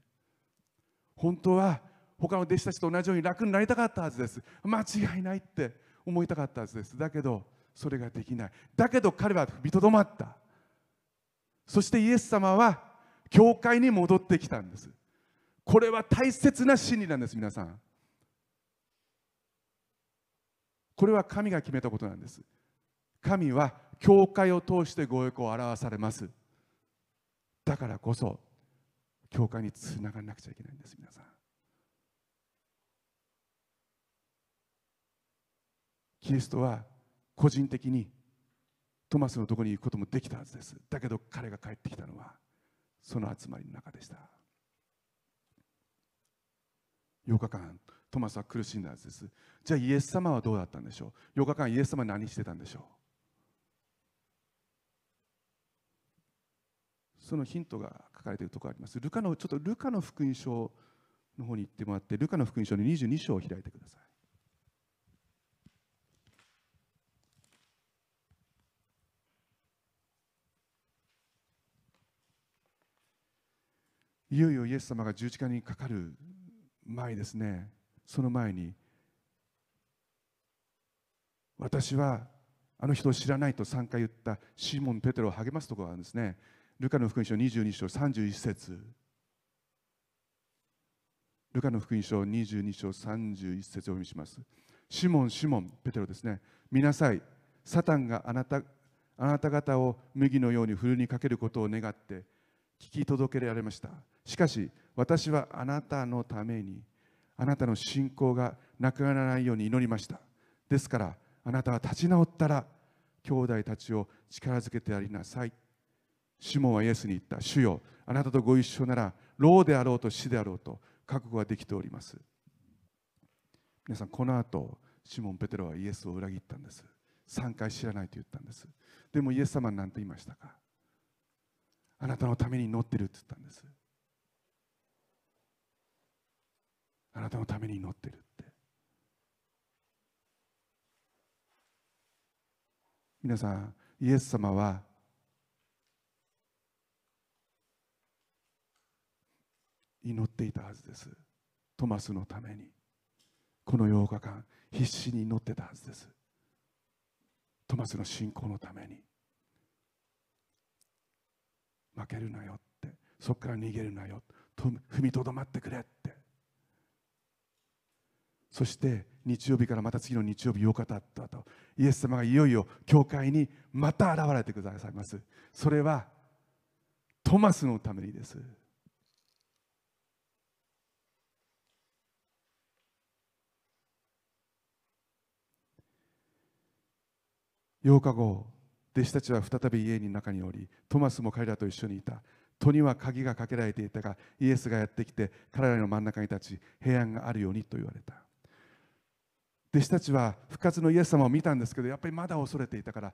本当は他の弟子たちと同じように楽になりたかったはずです。間違いないって思いたかったはずです。だけどそれができない。だけど彼は踏みとどまった。そしてイエス様は教会に戻ってきたんです。これは大切な真理なんです皆さん。これは神が決めたことなんです。神は教会を通してご栄光を表されます。だからこそ教会につながらなくちゃいけないんです皆さん。キリストは個人的にトマスのところに行くこともできたはずです。だけど彼が帰ってきたのはその集まりの中でした。8日間トマスは苦しんだはずです。じゃあイエス様はどうだったんでしょう？8日間イエス様は何してたんでしょう？そのヒントが書かれているところあります。ルカのちょっとルカの福音書の方に行ってもらってルカの福音書の22章を開いてください。いよいよイエス様が十字架にかかる前ですね。その前に私はあの人を知らないと3回言ったシモン・ペテロを励ますところがあるんですね。ルカの福音書22章31節。ルカの福音書22章31節をお読みします。シモン、シモン、ペテロですね。見なさいサタンがあなたあなた方を麦のようにふるにかけることを願って聞き届けられました。しかし私はあなたのためにあなたの信仰がなくならないように祈りました。ですからあなたは立ち直ったら兄弟たちを力づけてやりなさい。シモンはイエスに言った。主よあなたとご一緒なら老であろうと死であろうと覚悟ができております。皆さんこの後シモン・ペテロはイエスを裏切ったんです。3回知らないと言ったんです。でもイエス様は何と言いましたか？あなたのために祈ってるって言ったんです。あなたのために祈ってるって。皆さんイエス様は祈っていたはずです。トマスのために。この8日間必死に祈ってたはずです。トマスの信仰のために。負けるなよって。そこから逃げるなよ。と踏みとどまってくれって。そして日曜日からまた次の日曜日8日経ったと。イエス様がいよいよ教会にまた現れてくださいます。それはトマスのためにです。8日後弟子たちは再び家に中におりトマスも彼らと一緒にいた。戸には鍵がかけられていたがイエスがやってきて彼らの真ん中に立ち平安があるようにと言われた。弟子たちは復活のイエス様を見たんですけどやっぱりまだ恐れていたから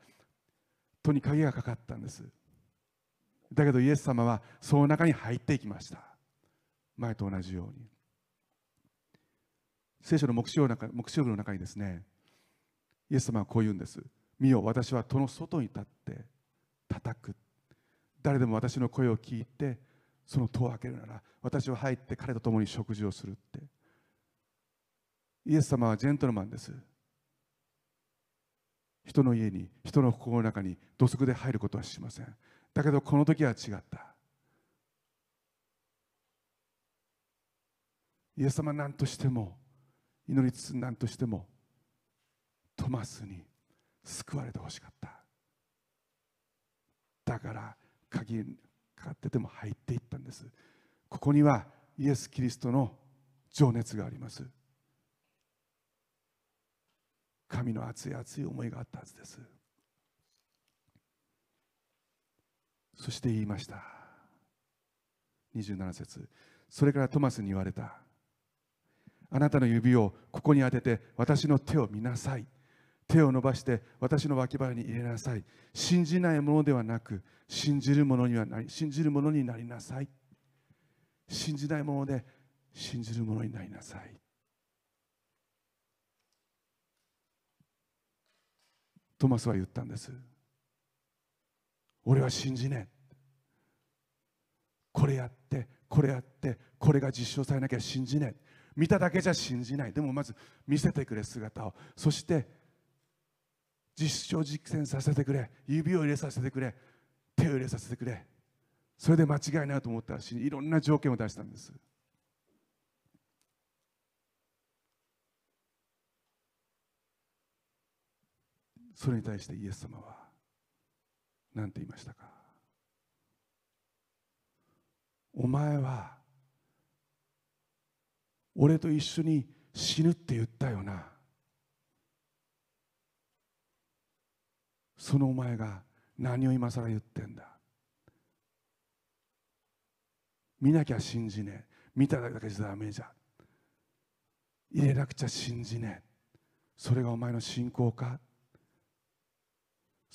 戸に鍵がかかったんです。だけどイエス様はその中に入っていきました。前と同じように。聖書の目標の中目標の中にですねイエス様はこう言うんです。見よ私は戸の外に立って叩く。誰でも私の声を聞いてその戸を開けるなら私は入って彼と共に食事をするって。イエス様はジェントルマンです。人の家に人の心の中に土足で入ることはしません。だけどこの時は違った。イエス様何としても祈りつつ何としてもトマスに救われてほしかった。だから鍵かかってても入っていったんです。ここにはイエス・キリストの情熱があります。神の熱い熱い思いがあったはずです。そして言いました。27節。それからトマスに言われた。あなたの指をここに当てて私の手を見なさい。手を伸ばして私の脇腹に入れなさい。信じないものではなく信じるものにはなり信じるものになりなさい。信じないもので信じるものになりなさい。トマスは言ったんです。俺は信じねえ。これやってこれやってこれが実証されなきゃ信じねえ。見ただけじゃ信じない。でもまず見せてくれ姿を。そして実証実践させてくれ。指を入れさせてくれ。手を入れさせてくれ。それで間違いないと思ったらしいろんな条件を出したんです。それに対してイエス様は何て言いましたか？お前は俺と一緒に死ぬって言ったよな。そのお前が何を今更言ってんだ？見なきゃ信じねえ。見ただけじゃダメじゃ入れなくちゃ信じねえ。それがお前の信仰か？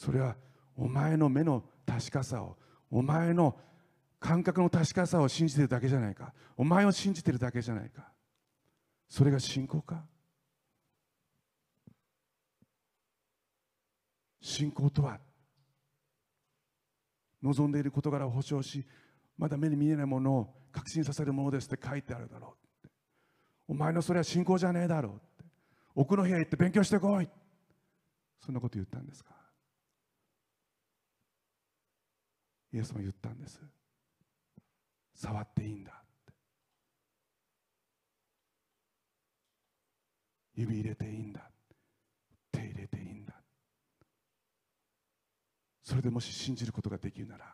それはお前の目の確かさをお前の感覚の確かさを信じてるだけじゃないか。お前を信じてるだけじゃないか。それが信仰か？信仰とは望んでいる事柄を保証しまだ目に見えないものを確信させるものですって書いてあるだろうお前のそれは信仰じゃねえだろうって。奥の部屋行って勉強してこいそんなこと言ったんですか？イエスも言ったんです。触っていいんだって。指入れていいんだ手入れていいんだそれでもし信じることができるなら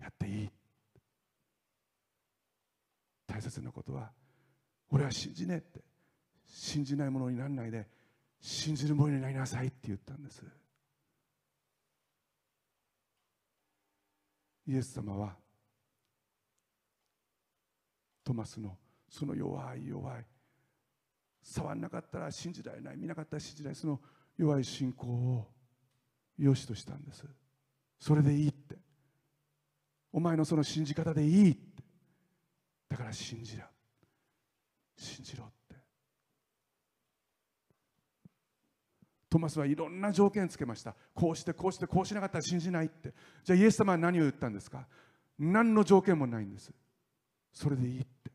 やっていい。大切なことは俺は信じねえって。信じないものにならないで信じるものになりなさいって言ったんです。イエス様はトマスのその弱い弱い触らなかったら信じられない見なかったら信じられないその弱い信仰を良しとしたんです。それでいいって。お前のその信じ方でいいって。だから信じろ。信じろって。トマスはいろんな条件つけました。こうしてこうしてこうしなかったら信じないって。じゃあイエス様は何を言ったんですか？何の条件もないんです。それでいいって。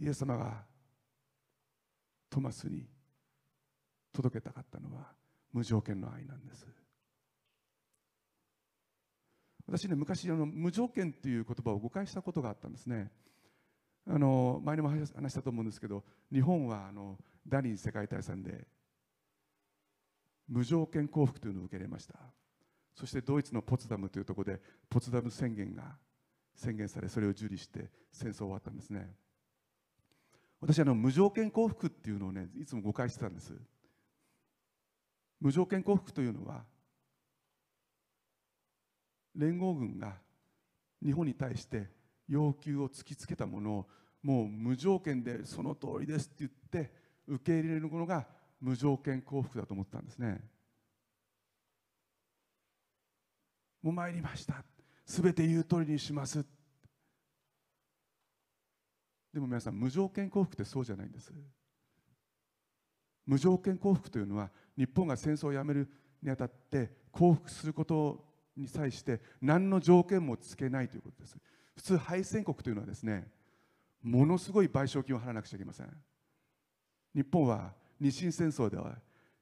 イエス様がトマスに届けたかったのは無条件の愛なんです。私ね昔あの無条件っていう言葉を誤解したことがあったんですね。あの前にも話したと思うんですけど日本はあの第二次世界大戦で無条件降伏というのを受け入れました。そしてドイツのポツダムというところでポツダム宣言が宣言されそれを受理して戦争終わったんですね。私あの無条件降伏っていうのをねいつも誤解してたんです。無条件降伏というのは連合軍が日本に対して要求を突きつけたものをもう無条件でその通りですって言って受け入れるものが無条件降伏だと思ったんですね。もう参りました。すべて言う通りにします。でも皆さん無条件降伏ってそうじゃないんです。無条件降伏というのは日本が戦争をやめるにあたって降伏することに際して何の条件もつけないということです。普通敗戦国というのはですねものすごい賠償金を払わなくちゃいけません。日本は日清戦争では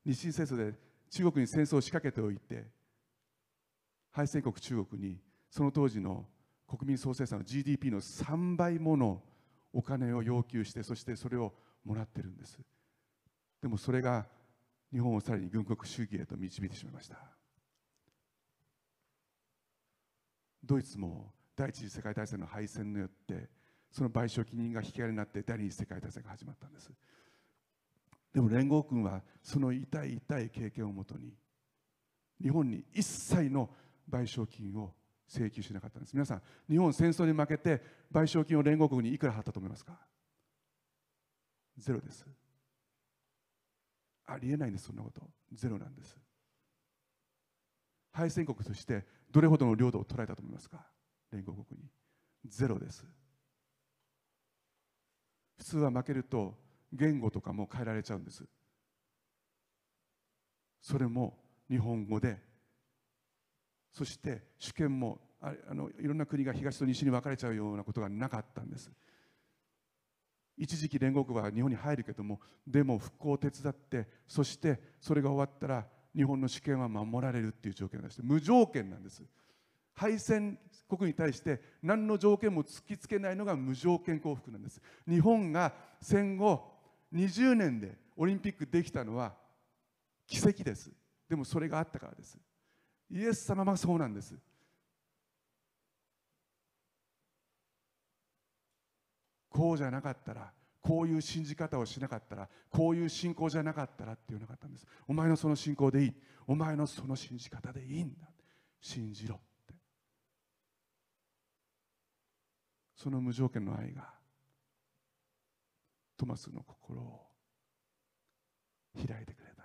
日清戦争で中国に戦争を仕掛けておいて敗戦国中国にその当時の国民総生産の GDP の3倍ものお金を要求してそしてそれをもらってるんです。でもそれが日本をさらに軍国主義へと導いてしまいました。ドイツも第一次世界大戦の敗戦によってその賠償金が引き金になって第二次世界大戦が始まったんです。でも連合軍はその痛い痛い経験をもとに日本に一切の賠償金を請求しなかったんです。皆さん日本戦争に負けて賠償金を連合国にいくら払ったと思いますか？ゼロです。ありえないんですそんなこと。ゼロなんです。敗戦国としてどれほどの領土を取られたと思いますか？連合国に。ゼロです。普通は負けると言語とかも変えられちゃうんです。それも日本語で。そして主権もあのいろんな国が東と西に分かれちゃうようなことがなかったんです。一時期連合国は日本に入るけどもでも復興を手伝ってそしてそれが終わったら日本の主権は守られるっていう条件を出して無条件なんです。敗戦国に対して何の条件も突きつけないのが無条件降伏なんです。日本が戦後20年でオリンピックできたのは奇跡です。でもそれがあったからです。イエス様はそうなんです。こうじゃなかったらこういう信じ方をしなかったらこういう信仰じゃなかったらって言わなかったんです。お前のその信仰でいい。お前のその信じ方でいいんだ。信じろって。その無条件の愛がトマスの心を開いてくれた。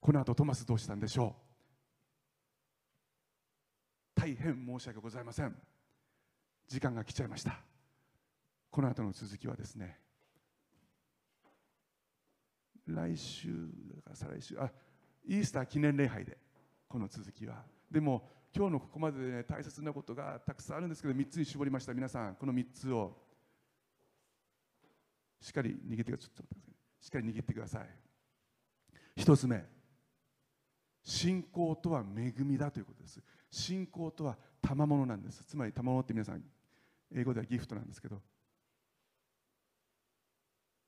この後トマスどうしたんでしょう？大変申し訳ございません。時間が来ちゃいました。この後の続きはですね来週だから再来週あイースター記念礼拝でこの続きは。でも今日のここまでで、ね、大切なことがたくさんあるんですけど3つに絞りました。皆さんこの3つを。しっかり握ってください。一つ目信仰とは恵みだということです。信仰とは賜物なんです。つまり賜物って皆さん英語ではギフトなんですけど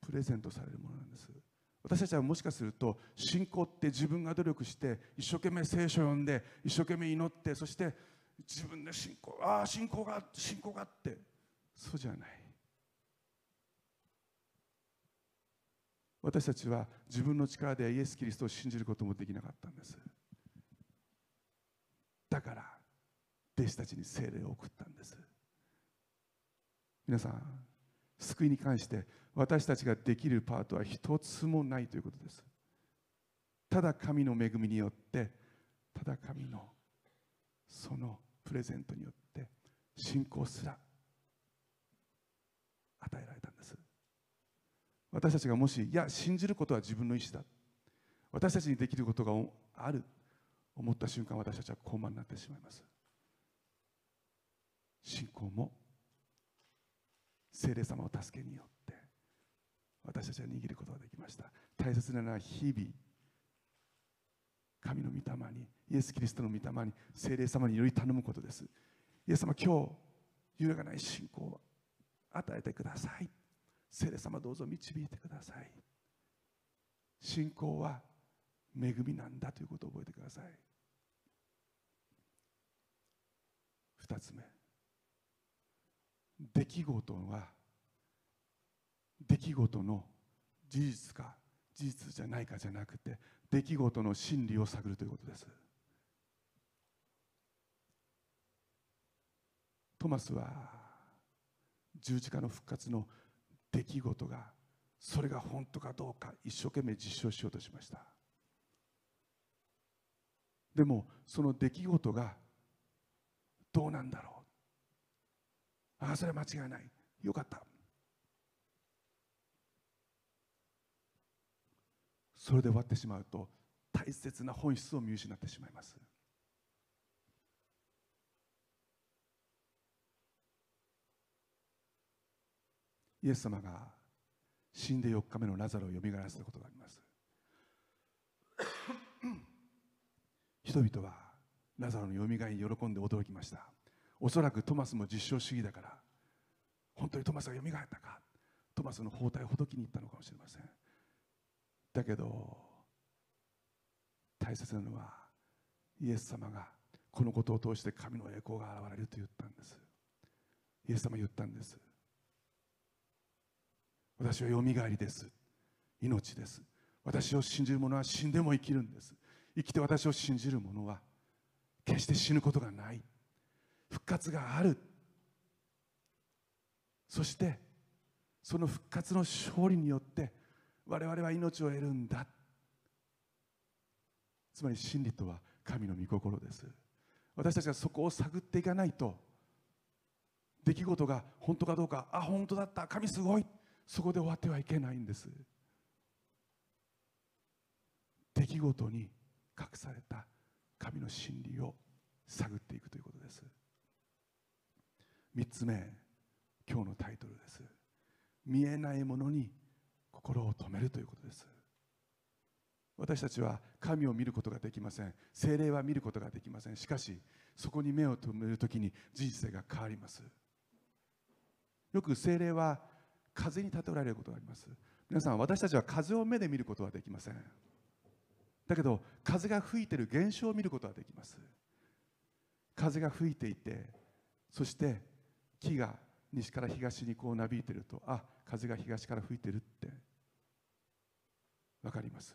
プレゼントされるものなんです。私たちはもしかすると信仰って自分が努力して一生懸命聖書を読んで一生懸命祈ってそして自分で信仰ああ信仰が信仰がってそうじゃない。私たちは自分の力でイエス・キリストを信じることもできなかったんです。だから弟子たちに聖霊を送ったんです。皆さん救いに関して私たちができるパートは一つもないということです。ただ神の恵みによってただ神のそのプレゼントによって信仰すら与えられたんです私たちがもしいや信じることは自分の意思だ。私たちにできることがある思った瞬間私たちは高慢になってしまいます。信仰も聖霊様の助けによって私たちは握ることができました。大切なのは日々神の御霊にイエス・キリストの御霊に聖霊様により頼むことです。イエス様今日揺るがない信仰を与えてください。聖霊様どうぞ導いてください。信仰は恵みなんだということを覚えてください。二つ目。出来事は出来事の事実か事実じゃないかじゃなくて出来事の真理を探るということです。トマスは十字架の復活の出来事がそれが本当かどうか一生懸命実証しようとしました。でもその出来事がどうなんだろう。ああそれは間違いない。よかった。それで終わってしまうと大切な本質を見失ってしまいます。イエス様が死んで4日目のラザロをよみがらせたことがあります。人々はラザロのよみがえりに喜んで驚きました。おそらくトマスも実証主義だから本当にトマスがよみがえったかトマスの包帯をほどきに行ったのかもしれません。だけど大切なのはイエス様がこのことを通して神の栄光が現れると言ったんです。イエス様言ったんです。私はよみがえりです。命です。私を信じる者は死んでも生きるんです。生きて私を信じる者は決して死ぬことがない。復活がある。そしてその復活の勝利によって我々は命を得るんだ。つまり真理とは神の御心です。私たちはそこを探っていかないと出来事が本当かどうかあ本当だった。神すごい。そこで終わってはいけないんです。出来事に隠された神の真理を探っていくということです。3つ目今日のタイトルです。見えないものに心を止めるということです。私たちは神を見ることができません。精霊は見ることができません。しかしそこに目を留めるときに人生が変わります。よく精霊は風に例えられることがあります。皆さん私たちは風を目で見ることはできません。だけど風が吹いている現象を見ることはできます。風が吹いていてそして木が西から東にこうなびいているとあ風が東から吹いてるって分かります。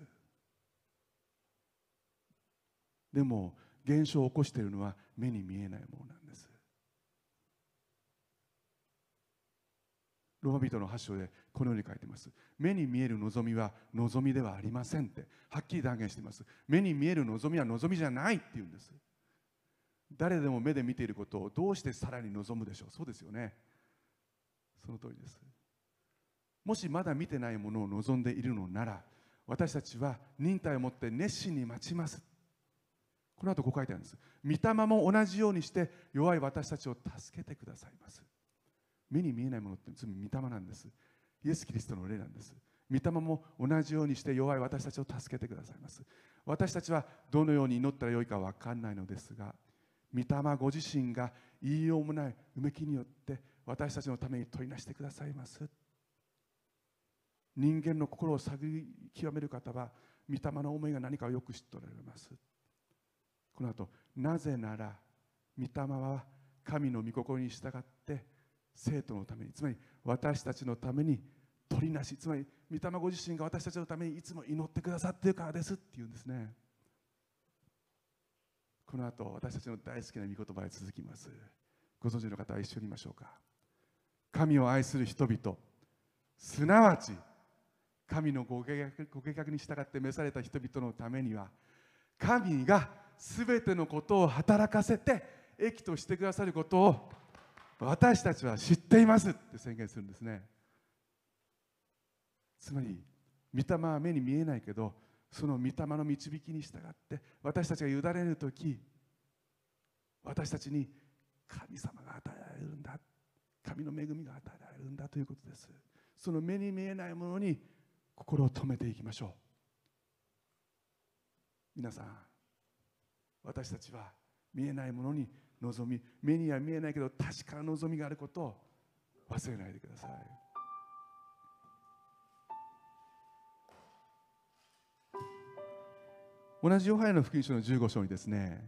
でも現象を起こしているのは目に見えないものなんです。ローマ人の8章でこのように書いています。目に見える望みは望みではありませんって。はっきり断言しています。目に見える望みは望みじゃないって言うんです。誰でも目で見ていることをどうしてさらに望むでしょう。そうですよね。その通りです。もしまだ見てないものを望んでいるのなら私たちは忍耐を持って熱心に待ちます。この後こう書いてあるんです。御霊も同じようにして弱い私たちを助けてくださいます。目に見えないものって全部御霊なんです。イエス・キリストの霊なんです。御霊も同じようにして弱い私たちを助けてくださいます。私たちはどのように祈ったらよいか分かんないのですが御霊ご自身が言いようもないうめきによって私たちのために取りなしてくださいます。人間の心を探り極める方は御霊の思いが何かをよく知っておられます。この後なぜなら御霊は神の御心に従って生徒のためにつまり私たちのために取りなしつまり御霊ご自身が私たちのためにいつも祈ってくださっているからですっていうんですね。この後私たちの大好きな御言葉へ続きます。ご存知の方は一緒にいましょうか。神を愛する人々すなわち神のご計画ご計画に従って召された人々のためには神が全てのことを働かせて益としてくださることを私たちは知っていますって宣言するんですね。つまり御霊は目に見えないけどその御霊の導きに従って私たちが委ねる時私たちに神様が与えられるんだ。神の恵みが与えられるんだということです。その目に見えないものに心を止めていきましょう。皆さん私たちは見えないものに望み目には見えないけど確かな望みがあることを忘れないでください。同じヨハネの福音書の15章にですね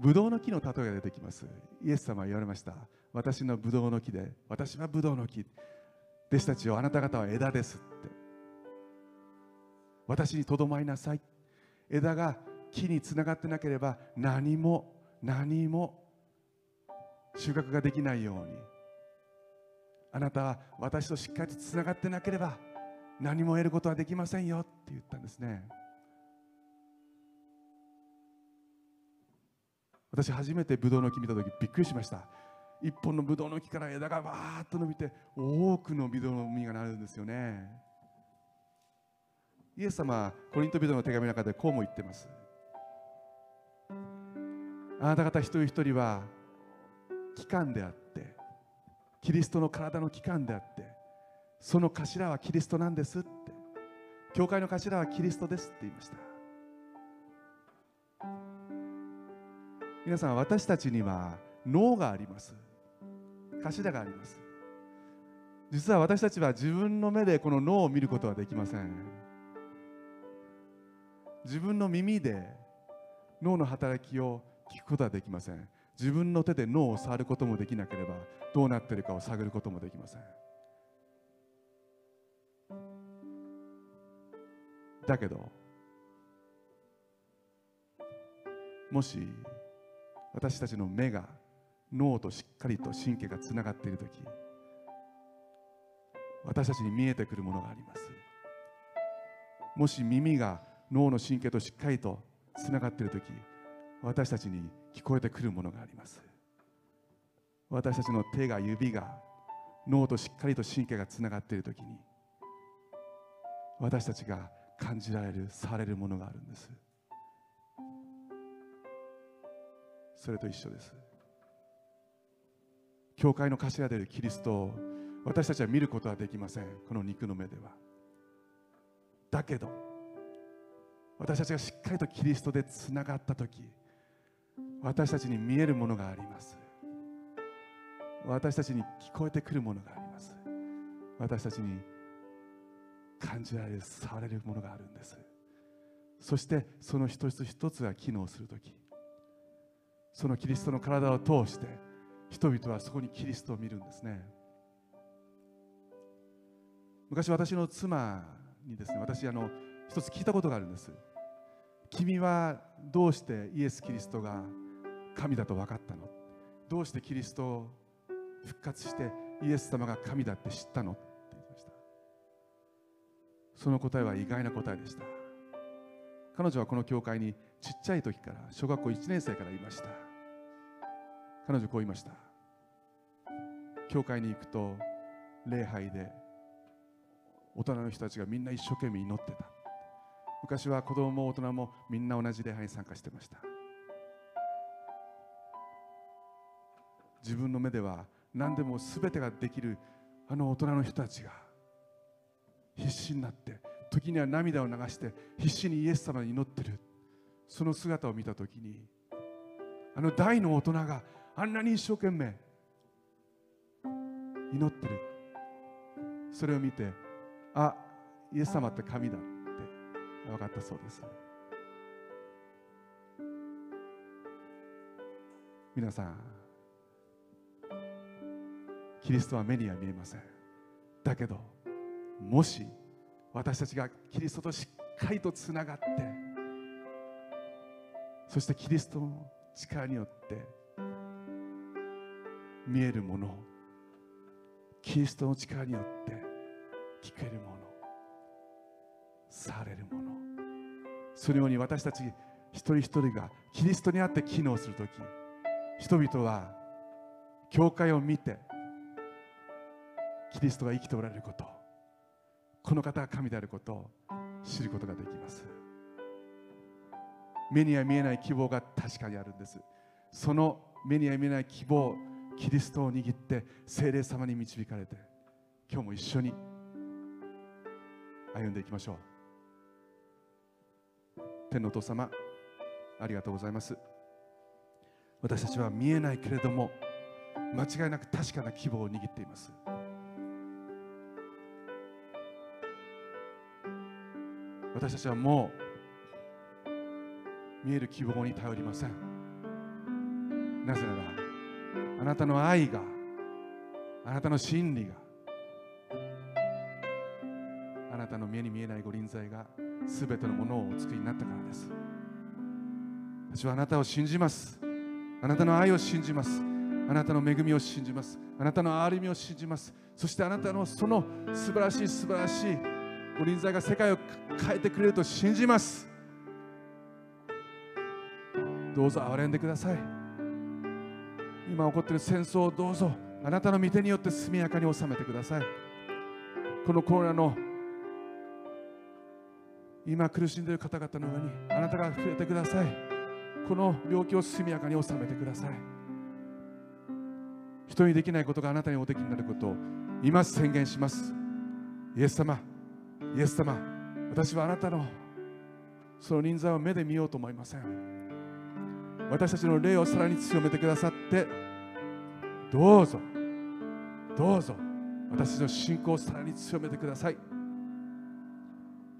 ブドウの木の例えが出てきます。イエス様は言われました。私のブドウの木で私はブドウの木弟子たちをあなた方は枝ですって。私にとどまりなさい。枝が木につながってなければ何も何も収穫ができないように。あなたは私としっかりつながってなければ何も得ることはできませんよ。って言ったんですね。私初めてブドウの木見た時びっくりしました。一本のブドウの木から枝がバーッと伸びて多くのブドウの実がなるんですよね。イエス様はコリントビドの手紙の中でこうも言ってます。あなた方一人一人は機関であってキリストの体の機関であってその頭はキリストなんですって教会の頭はキリストですって言いました。皆さん私たちには脳があります。頭があります。実は私たちは自分の目でこの脳を見ることはできません。自分の耳で脳の働きを聞くことはできません。自分の手で脳を触ることもできなければどうなっているかを探ることもできません。だけどもし私たちの目が脳としっかりと神経がつながっている時私たちに見えてくるものがあります。もし耳が脳の神経としっかりとつながっている時私たちに聞こえてくるものがあります。私たちの手が指が脳としっかりと神経がつながっている時に私たちが感じられるされるものがあるんです。それと一緒です。教会の頭であるキリストを私たちは見ることはできません。この肉の目では。だけど私たちがしっかりとキリストでつながった時私たちに見えるものがあります。私たちに聞こえてくるものがあります。私たちに感じられる触れるものがあるんです。そしてその一つ一つが機能する時。そのキリストの体を通して人々はそこにキリストを見るんですね。昔私の妻にですね私あの一つ聞いたことがあるんです。君はどうしてイエス・キリストが神だと分かったの？どうしてキリストを復活してイエス様が神だって知ったの？って言いました。その答えは意外な答えでした。彼女はこの教会にちっちゃい時から小学校1年生からいました。彼女こう言いました。教会に行くと礼拝で大人の人たちがみんな一生懸命祈ってた。昔は子供も大人もみんな同じ礼拝に参加してました。自分の目では何でも全てができるあの大人の人たちが必死になって時には涙を流して必死にイエス様に祈ってる。その姿を見た時にあの大の大人があんなに一生懸命祈ってる。それを見てあイエス様って神だって分かったそうです。皆さん。キリストは目には見えません。だけどもし私たちがキリストとしっかりとつながってそしてキリストの力によって見えるものキリストの力によって聞けるものされるものそのように私たち一人一人がキリストにあって機能する時人々は教会を見てリストが生きておられることこの方が神であることを知ることができます。目には見えない希望が確かにあるんです。その目には見えない希望キリストを握って精霊様に導かれて今日も一緒に歩んでいきましょう。天のお父様ありがとうございます。私たちは見えないけれども間違いなく確かな希望を握っています。私たちはもう見える希望に頼りません。なぜならあなたの愛があなたの真理があなたの目に見えないご臨在が全てのものをお作りになったからです。私はあなたを信じます。あなたの愛を信じます。あなたの恵みを信じます。あなたの憐れみを信じます。そしてあなたのその素晴らしい素晴らしいご臨在が世界を変えてくれると信じます。どうぞ憐れんでください。今起こっている戦争をどうぞ。あなたの御手によって速やかに収めてください。このコロナの今苦しんでいる方々の上にあなたが触れてください。この病気を速やかに収めてください。人にできないことがあなたにおできになることを今宣言します。イエス様。イエス様私はあなたのその臨在を目で見ようと思いません。私たちの霊をさらに強めてくださってどうぞどうぞ私の信仰をさらに強めてください。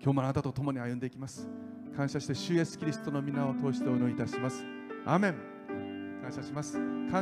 今日もあなたと共に歩んでいきます。感謝して主イエスキリストの皆を通してお祈りいたします。アメン。感謝します。